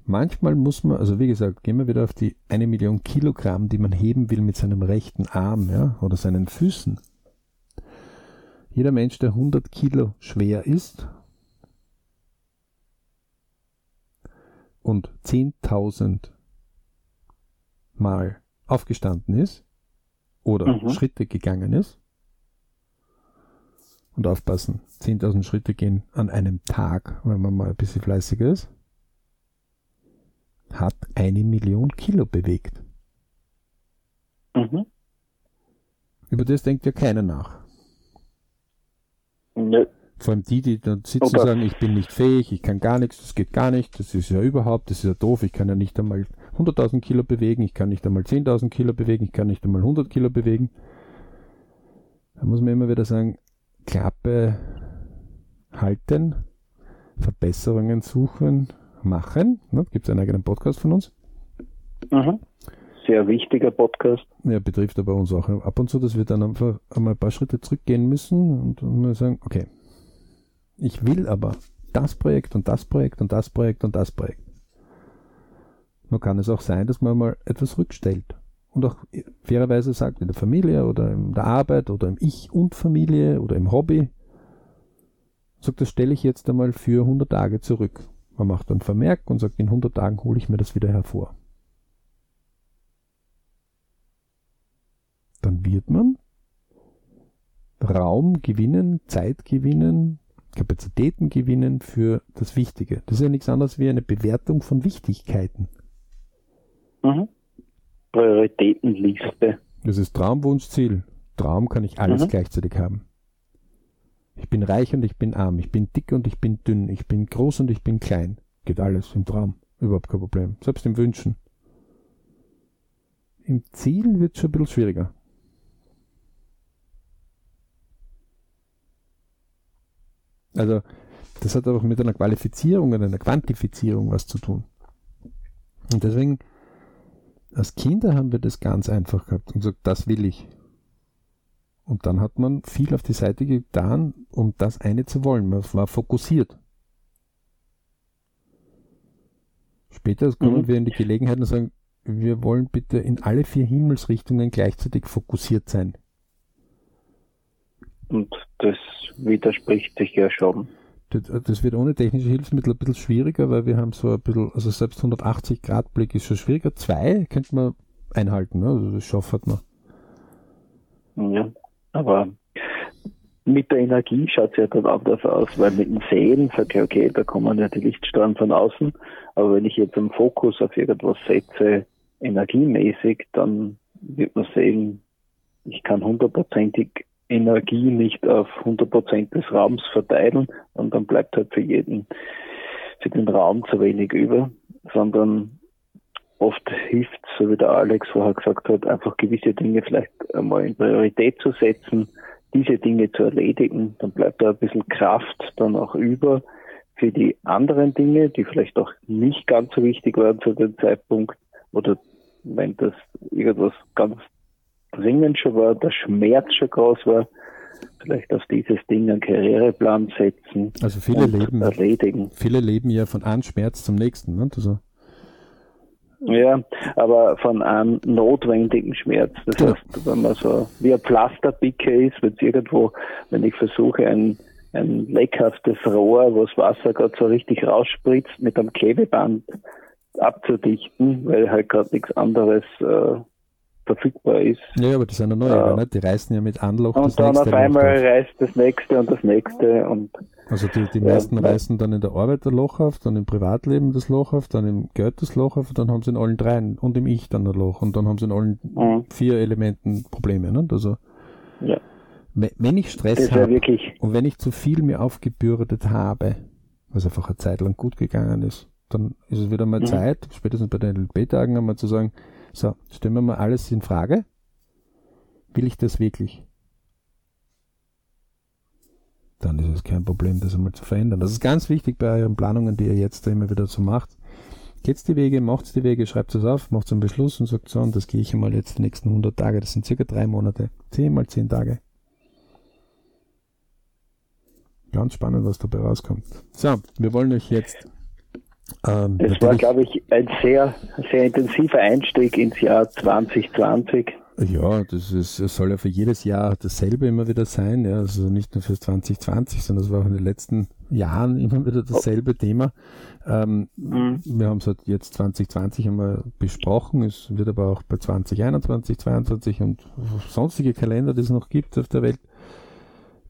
Manchmal muss man, also wie gesagt, gehen wir wieder auf die eine Million Kilogramm, die man heben will mit seinem rechten Arm, ja, oder seinen Füßen. Jeder Mensch, der 100 Kilo schwer ist und 10.000 Mal aufgestanden ist oder mhm. Schritte gegangen ist, und aufpassen, 10.000 Schritte gehen an einem Tag, wenn man mal ein bisschen fleißiger ist, hat eine Million Kilo bewegt. Mhm. Über das denkt ja keiner nach. Nö. Vor allem die, die dann sitzen und sagen, ich bin nicht fähig, ich kann gar nichts, das geht gar nicht, das ist ja überhaupt, das ist ja doof, ich kann ja nicht einmal 100.000 Kilo bewegen, ich kann nicht einmal 10.000 Kilo bewegen, ich kann nicht einmal 100 Kilo bewegen. Da muss man immer wieder sagen, Klappe halten, Verbesserungen suchen, machen. Ne? Gibt es einen eigenen Podcast von uns? Mhm. Sehr wichtiger Podcast. Ja, betrifft aber uns auch ab und zu, dass wir dann einfach einmal ein paar Schritte zurückgehen müssen und mal sagen, okay, ich will aber das Projekt und das Projekt und das Projekt und das Projekt. Nur kann es auch sein, dass man mal etwas rückstellt und auch fairerweise sagt, in der Familie oder in der Arbeit oder im Ich und Familie oder im Hobby, sagt, das stelle ich jetzt einmal für 100 Tage zurück. Man macht dann Vermerk und sagt, in 100 Tagen hole ich mir das wieder hervor. Dann wird man Raum gewinnen, Zeit gewinnen, Kapazitäten gewinnen für das Wichtige. Das ist ja nichts anderes wie eine Bewertung von Wichtigkeiten. Mhm. Prioritätenliste. Das ist Traumwunsch, Ziel. Traum kann ich alles mhm. gleichzeitig haben. Ich bin reich und ich bin arm. Ich bin dick und ich bin dünn. Ich bin groß und ich bin klein. Geht alles im Traum. Überhaupt kein Problem. Selbst im Wünschen. Im Ziel wird es schon ein bisschen schwieriger. Also, das hat auch mit einer Qualifizierung und einer Quantifizierung was zu tun. Und deswegen als Kinder haben wir das ganz einfach gehabt und gesagt, das will ich. Und dann hat man viel auf die Seite getan, um das eine zu wollen. Man war fokussiert. Später kommen mhm. wir in die Gelegenheit und sagen, wir wollen bitte in alle vier Himmelsrichtungen gleichzeitig fokussiert sein. Und das widerspricht sich ja schon. Das wird ohne technische Hilfsmittel ein bisschen schwieriger, weil wir haben so ein bisschen, also selbst 180 Grad Blick ist schon schwieriger. Zwei könnte man einhalten, ne? also das schafft man. Ja, aber mit der Energie schaut es ja dann anders aus, weil mit dem Sehen sage ich, okay, da kommen ja die Lichtstrahlen von außen, aber wenn ich jetzt einen Fokus auf irgendwas setze, energiemäßig, dann wird man sehen, ich kann hundertprozentig Energie nicht auf 100 Prozent des Raums verteilen und dann bleibt halt für jeden, für den Raum zu wenig über, sondern oft hilft, so wie der Alex vorher gesagt hat, einfach gewisse Dinge vielleicht einmal in Priorität zu setzen, diese Dinge zu erledigen. Dann bleibt da ein bisschen Kraft dann auch über für die anderen Dinge, die vielleicht auch nicht ganz so wichtig waren zu dem Zeitpunkt oder wenn das irgendwas ganz dringend schon war, der Schmerz schon groß war, vielleicht auf dieses Ding einen Karriereplan setzen also viele leben, erledigen. Viele leben ja von einem Schmerz zum nächsten. Ne? Also ja, aber von einem notwendigen Schmerz. Das ja. heißt, wenn man so wie ein Pflasterpicke ist, wenn irgendwo, wenn ich versuche, ein, ein leckhaftes Rohr, wo das Wasser gerade so richtig rausspritzt, mit einem Klebeband abzudichten, weil halt gerade nichts anderes äh, verfügbar ist. Ja, aber das sind ja neue, äh, ne? die reißen ja mit Anloch Und dann auf einmal reißt das nächste und das nächste und also die, die meisten ja, reißen dann in der Arbeit ein Loch auf, dann im Privatleben das Loch auf, dann im Geld das Loch auf, dann haben sie in allen dreien und im Ich dann ein Loch und dann haben sie in allen mhm. vier Elementen Probleme. Ne? Also ja. wenn ich Stress habe und wenn ich zu viel mir aufgebürdet habe, was einfach eine Zeit lang gut gegangen ist, dann ist es wieder mal mhm. Zeit, spätestens bei den LP-Tagen einmal zu sagen, so, stellen wir mal alles in Frage. Will ich das wirklich? Dann ist es kein Problem, das einmal zu verändern. Das ist ganz wichtig bei euren Planungen, die ihr jetzt immer wieder so macht. Geht's die Wege, macht's die Wege, schreibt es auf, macht einen Beschluss und sagt so, und das gehe ich einmal jetzt die nächsten 100 Tage. Das sind circa drei Monate. 10 mal 10 Tage. Ganz spannend, was dabei rauskommt. So, wir wollen euch jetzt ähm, es war, glaube ich, ein sehr, sehr intensiver Einstieg ins Jahr 2020. Ja, das ist, es soll ja für jedes Jahr dasselbe immer wieder sein, ja, also nicht nur für 2020, sondern es war auch in den letzten Jahren immer wieder dasselbe. Thema. Ähm, mhm. Wir haben es halt jetzt 2020 einmal besprochen, es wird aber auch bei 2021, 2022 und sonstige Kalender, die es noch gibt auf der Welt.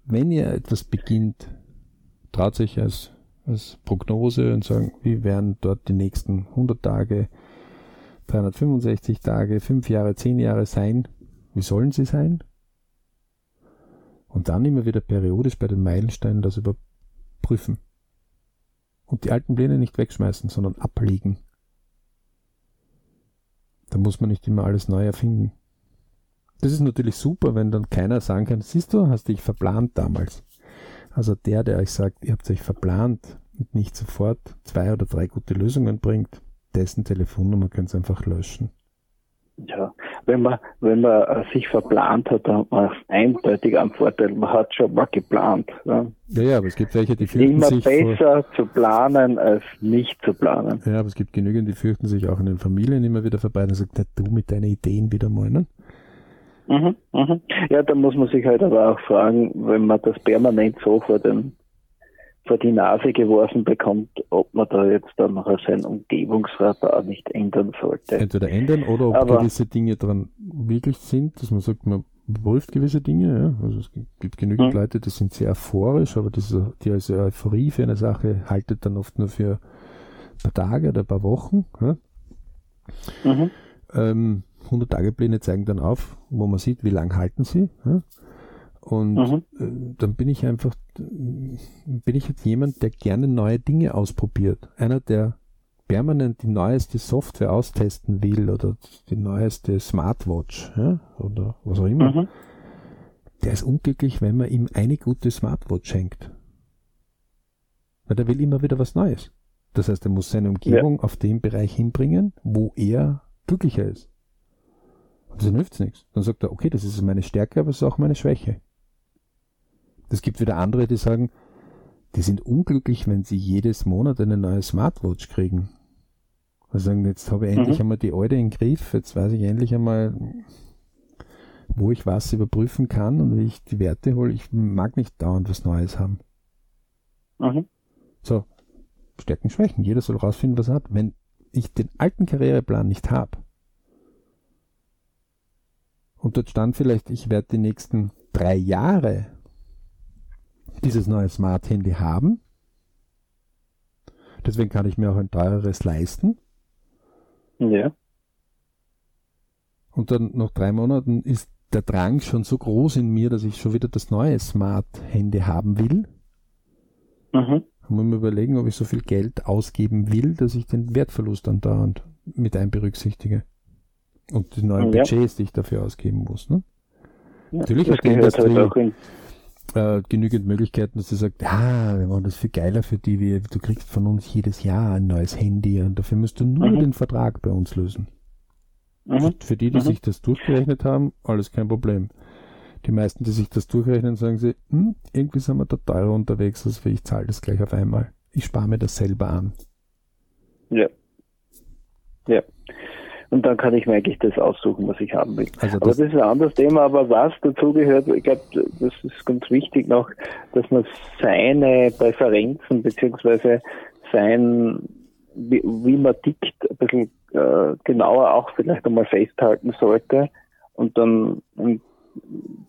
Wenn ihr etwas beginnt, traut sich als als Prognose und sagen, wie werden dort die nächsten 100 Tage, 365 Tage, 5 Jahre, 10 Jahre sein? Wie sollen sie sein? Und dann immer wieder periodisch bei den Meilensteinen das überprüfen. Und die alten Pläne nicht wegschmeißen, sondern ablegen. Da muss man nicht immer alles neu erfinden. Das ist natürlich super, wenn dann keiner sagen kann, siehst du, hast dich verplant damals. Also der, der euch sagt, ihr habt euch verplant und nicht sofort zwei oder drei gute Lösungen bringt, dessen Telefonnummer könnt ihr einfach löschen. Ja, wenn man, wenn man äh, sich verplant hat, dann hat man eindeutig einen Vorteil. Man hat schon mal geplant. Ja, ja, ja aber es gibt welche, die fürchten Immer sich. Immer besser vor... zu planen als nicht zu planen. Ja, aber es gibt genügend, die fürchten sich auch in den Familien immer wieder vorbei und sagen, du mit deinen Ideen wieder mal, ne? Mhm, mhm. Ja, da muss man sich halt aber auch fragen, wenn man das permanent so vor, den, vor die Nase geworfen bekommt, ob man da jetzt dann noch sein Umgebungsradar nicht ändern sollte. Entweder ändern oder ob aber, gewisse Dinge dran wirklich sind, dass man sagt, man prüft gewisse Dinge. Ja? Also es gibt genügend mhm. Leute, die sind sehr euphorisch, aber diese, die als Euphorie für eine Sache haltet dann oft nur für ein paar Tage oder ein paar Wochen. Ja? Mhm. Ähm, 100-Tage-Pläne zeigen dann auf, wo man sieht, wie lang halten sie. Ja? Und mhm. äh, dann bin ich einfach, bin ich jetzt jemand, der gerne neue Dinge ausprobiert. Einer, der permanent die neueste Software austesten will oder die neueste Smartwatch ja? oder was auch immer. Mhm. Der ist unglücklich, wenn man ihm eine gute Smartwatch schenkt. Weil der will immer wieder was Neues. Das heißt, er muss seine Umgebung ja. auf den Bereich hinbringen, wo er glücklicher ist. Also hilft's nichts. Dann sagt er, okay, das ist meine Stärke, aber es ist auch meine Schwäche. Es gibt wieder andere, die sagen, die sind unglücklich, wenn sie jedes Monat eine neue Smartwatch kriegen. Also sagen, jetzt habe ich endlich mhm. einmal die alte in den Griff, jetzt weiß ich endlich einmal, wo ich was überprüfen kann und wie ich die Werte hole. Ich mag nicht dauernd was Neues haben. Mhm. So, Stärken, Schwächen. Jeder soll rausfinden, was er hat. Wenn ich den alten Karriereplan nicht habe, und dort stand vielleicht, ich werde die nächsten drei Jahre dieses neue Smart Handy haben. Deswegen kann ich mir auch ein teureres leisten. Ja. Und dann nach drei Monaten ist der Drang schon so groß in mir, dass ich schon wieder das neue Smart Handy haben will. Mhm. Und muss mir überlegen, ob ich so viel Geld ausgeben will, dass ich den Wertverlust andauernd mit einberücksichtige. Und die neuen ja. Budgets, die ich dafür ausgeben muss. Ne? Natürlich hat die Industrie halt äh, genügend Möglichkeiten, dass sie sagt, ja, wir machen das viel geiler für die, wie, du kriegst von uns jedes Jahr ein neues Handy und dafür musst du nur mhm. den Vertrag bei uns lösen. Mhm. Für die, die mhm. sich das durchgerechnet haben, alles kein Problem. Die meisten, die sich das durchrechnen, sagen sie, hm, irgendwie sind wir da teurer unterwegs, als ich zahle das gleich auf einmal. Ich spare mir das selber an. Ja. Ja. Und dann kann ich mir eigentlich das aussuchen, was ich haben will. Also das aber das ist ein anderes Thema, aber was dazugehört, ich glaube, das ist ganz wichtig noch, dass man seine Präferenzen beziehungsweise sein, wie, wie man tickt, ein bisschen äh, genauer auch vielleicht einmal festhalten sollte und dann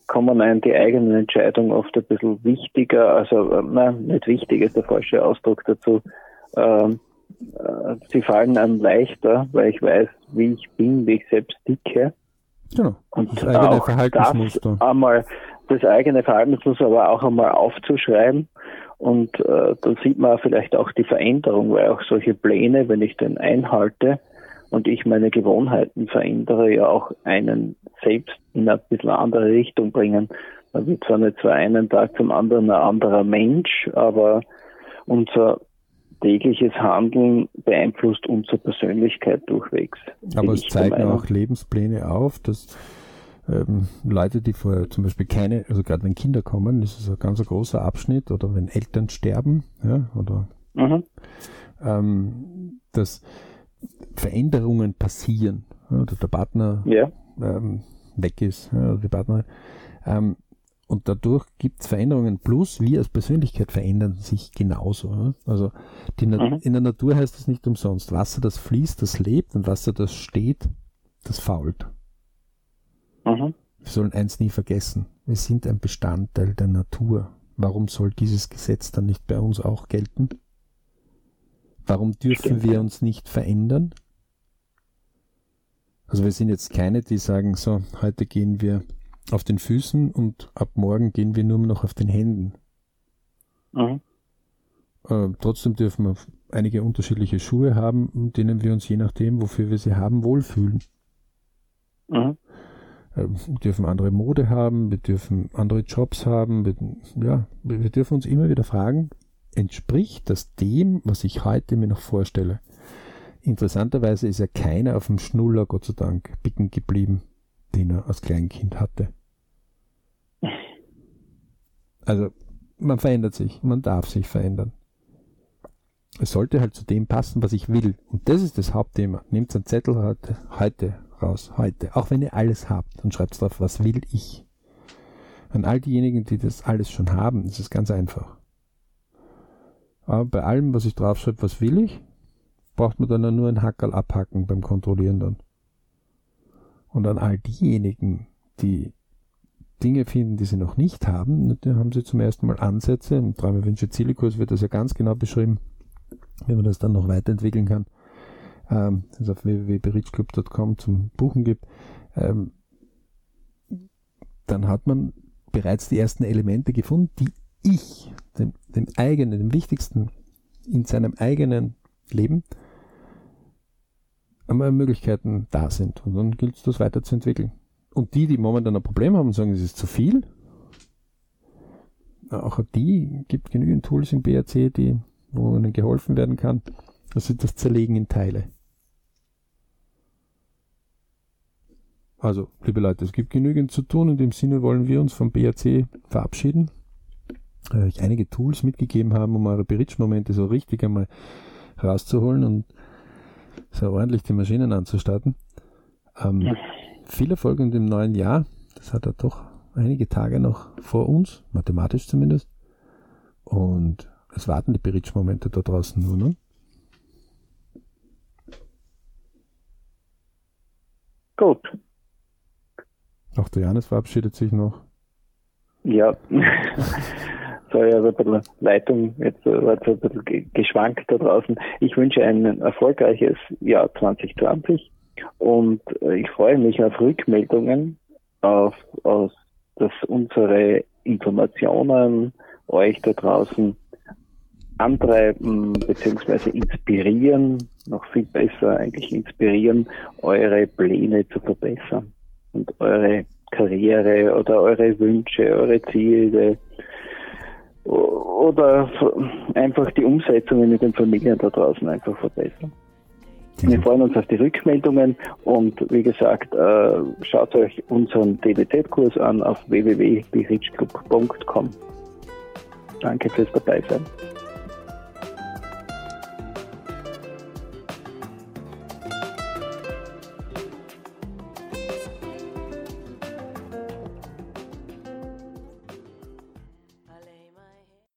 kommen einem die eigenen Entscheidungen oft ein bisschen wichtiger, also äh, nein, nicht wichtig ist der falsche Ausdruck dazu, ähm, äh, sie fallen einem leichter, weil ich weiß, wie ich bin, wie ich selbst ticke. Genau. Und das eigene Verhaltensmuster. Das einmal, das eigene Verhaltensmuster aber auch einmal aufzuschreiben. Und äh, dann sieht man vielleicht auch die Veränderung, weil auch solche Pläne, wenn ich den einhalte und ich meine Gewohnheiten verändere, ja auch einen selbst in eine bisschen andere Richtung bringen. Man wird zwar nicht von einem Tag zum anderen ein anderer Mensch, aber unser tägliches Handeln beeinflusst unsere Persönlichkeit durchwegs. Aber es zeigen auch Lebenspläne auf, dass ähm, Leute, die vorher zum Beispiel keine, also gerade wenn Kinder kommen, das ist ein ganz großer Abschnitt, oder wenn Eltern sterben, ja, oder mhm. ähm, dass Veränderungen passieren, ja, oder der Partner ja. ähm, weg ist, ja, die Partnerin. Ähm, und dadurch gibt es Veränderungen. Plus, wir als Persönlichkeit verändern sich genauso. Also mhm. in der Natur heißt es nicht umsonst. Wasser, das fließt, das lebt und Wasser, das steht, das fault. Mhm. Wir sollen eins nie vergessen. Wir sind ein Bestandteil der Natur. Warum soll dieses Gesetz dann nicht bei uns auch gelten? Warum dürfen Stimmt. wir uns nicht verändern? Also wir sind jetzt keine, die sagen, so, heute gehen wir auf den Füßen und ab morgen gehen wir nur noch auf den Händen. Mhm. Äh, trotzdem dürfen wir einige unterschiedliche Schuhe haben, in denen wir uns je nachdem, wofür wir sie haben, wohlfühlen. Mhm. Äh, wir dürfen andere Mode haben, wir dürfen andere Jobs haben, wir, ja, wir dürfen uns immer wieder fragen, entspricht das dem, was ich heute mir noch vorstelle? Interessanterweise ist ja keiner auf dem Schnuller, Gott sei Dank, bicken geblieben, den er als Kleinkind hatte. Also man verändert sich, man darf sich verändern. Es sollte halt zu dem passen, was ich will. Und das ist das Hauptthema. Nehmt einen Zettel heute, heute raus, heute. Auch wenn ihr alles habt, dann schreibt drauf, was will ich. An all diejenigen, die das alles schon haben, ist es ganz einfach. Aber bei allem, was ich draufschreibe, was will ich, braucht man dann nur ein Hackerl abhacken beim Kontrollieren dann. Und an all diejenigen, die Dinge finden, die sie noch nicht haben, da haben sie zum ersten Mal Ansätze. Im Träume Wünsche Zielekurs wird das ja ganz genau beschrieben, wie man das dann noch weiterentwickeln kann. Ähm, es auf www.berichclub.com zum Buchen gibt. Ähm, dann hat man bereits die ersten Elemente gefunden, die ich, dem, dem eigenen, dem wichtigsten in seinem eigenen Leben, einmal Möglichkeiten da sind. Und dann gilt es, das weiterzuentwickeln. Und die, die momentan ein Problem haben, sagen, es ist zu viel. Auch die gibt genügend Tools im BRC, die, wo ihnen geholfen werden kann. Also das Zerlegen in Teile. Also, liebe Leute, es gibt genügend zu tun. In dem Sinne wollen wir uns vom BRC verabschieden. Äh, euch einige Tools mitgegeben haben, um eure Bridge-Momente so richtig einmal rauszuholen und so ordentlich die Maschinen anzustarten. Ähm, ja viel Erfolg in dem neuen Jahr. Das hat er doch einige Tage noch vor uns, mathematisch zumindest. Und es warten die Berichtsmomente da draußen nur, ne? Gut. Auch der Janis verabschiedet sich noch. Ja. Sorry, also ein bisschen Leitung jetzt war so ein bisschen geschwankt da draußen. Ich wünsche ein erfolgreiches Jahr 2020 und äh, ich freue mich auf Rückmeldungen, auf, auf dass unsere Informationen euch da draußen antreiben bzw. inspirieren, noch viel besser eigentlich inspirieren, eure Pläne zu verbessern und eure Karriere oder eure Wünsche, eure Ziele oder einfach die Umsetzung mit den Familien da draußen einfach verbessern. Wir freuen uns auf die Rückmeldungen und wie gesagt, äh, schaut euch unseren DBZ-Kurs an auf www.berichclub.com. Danke fürs Dabeisein.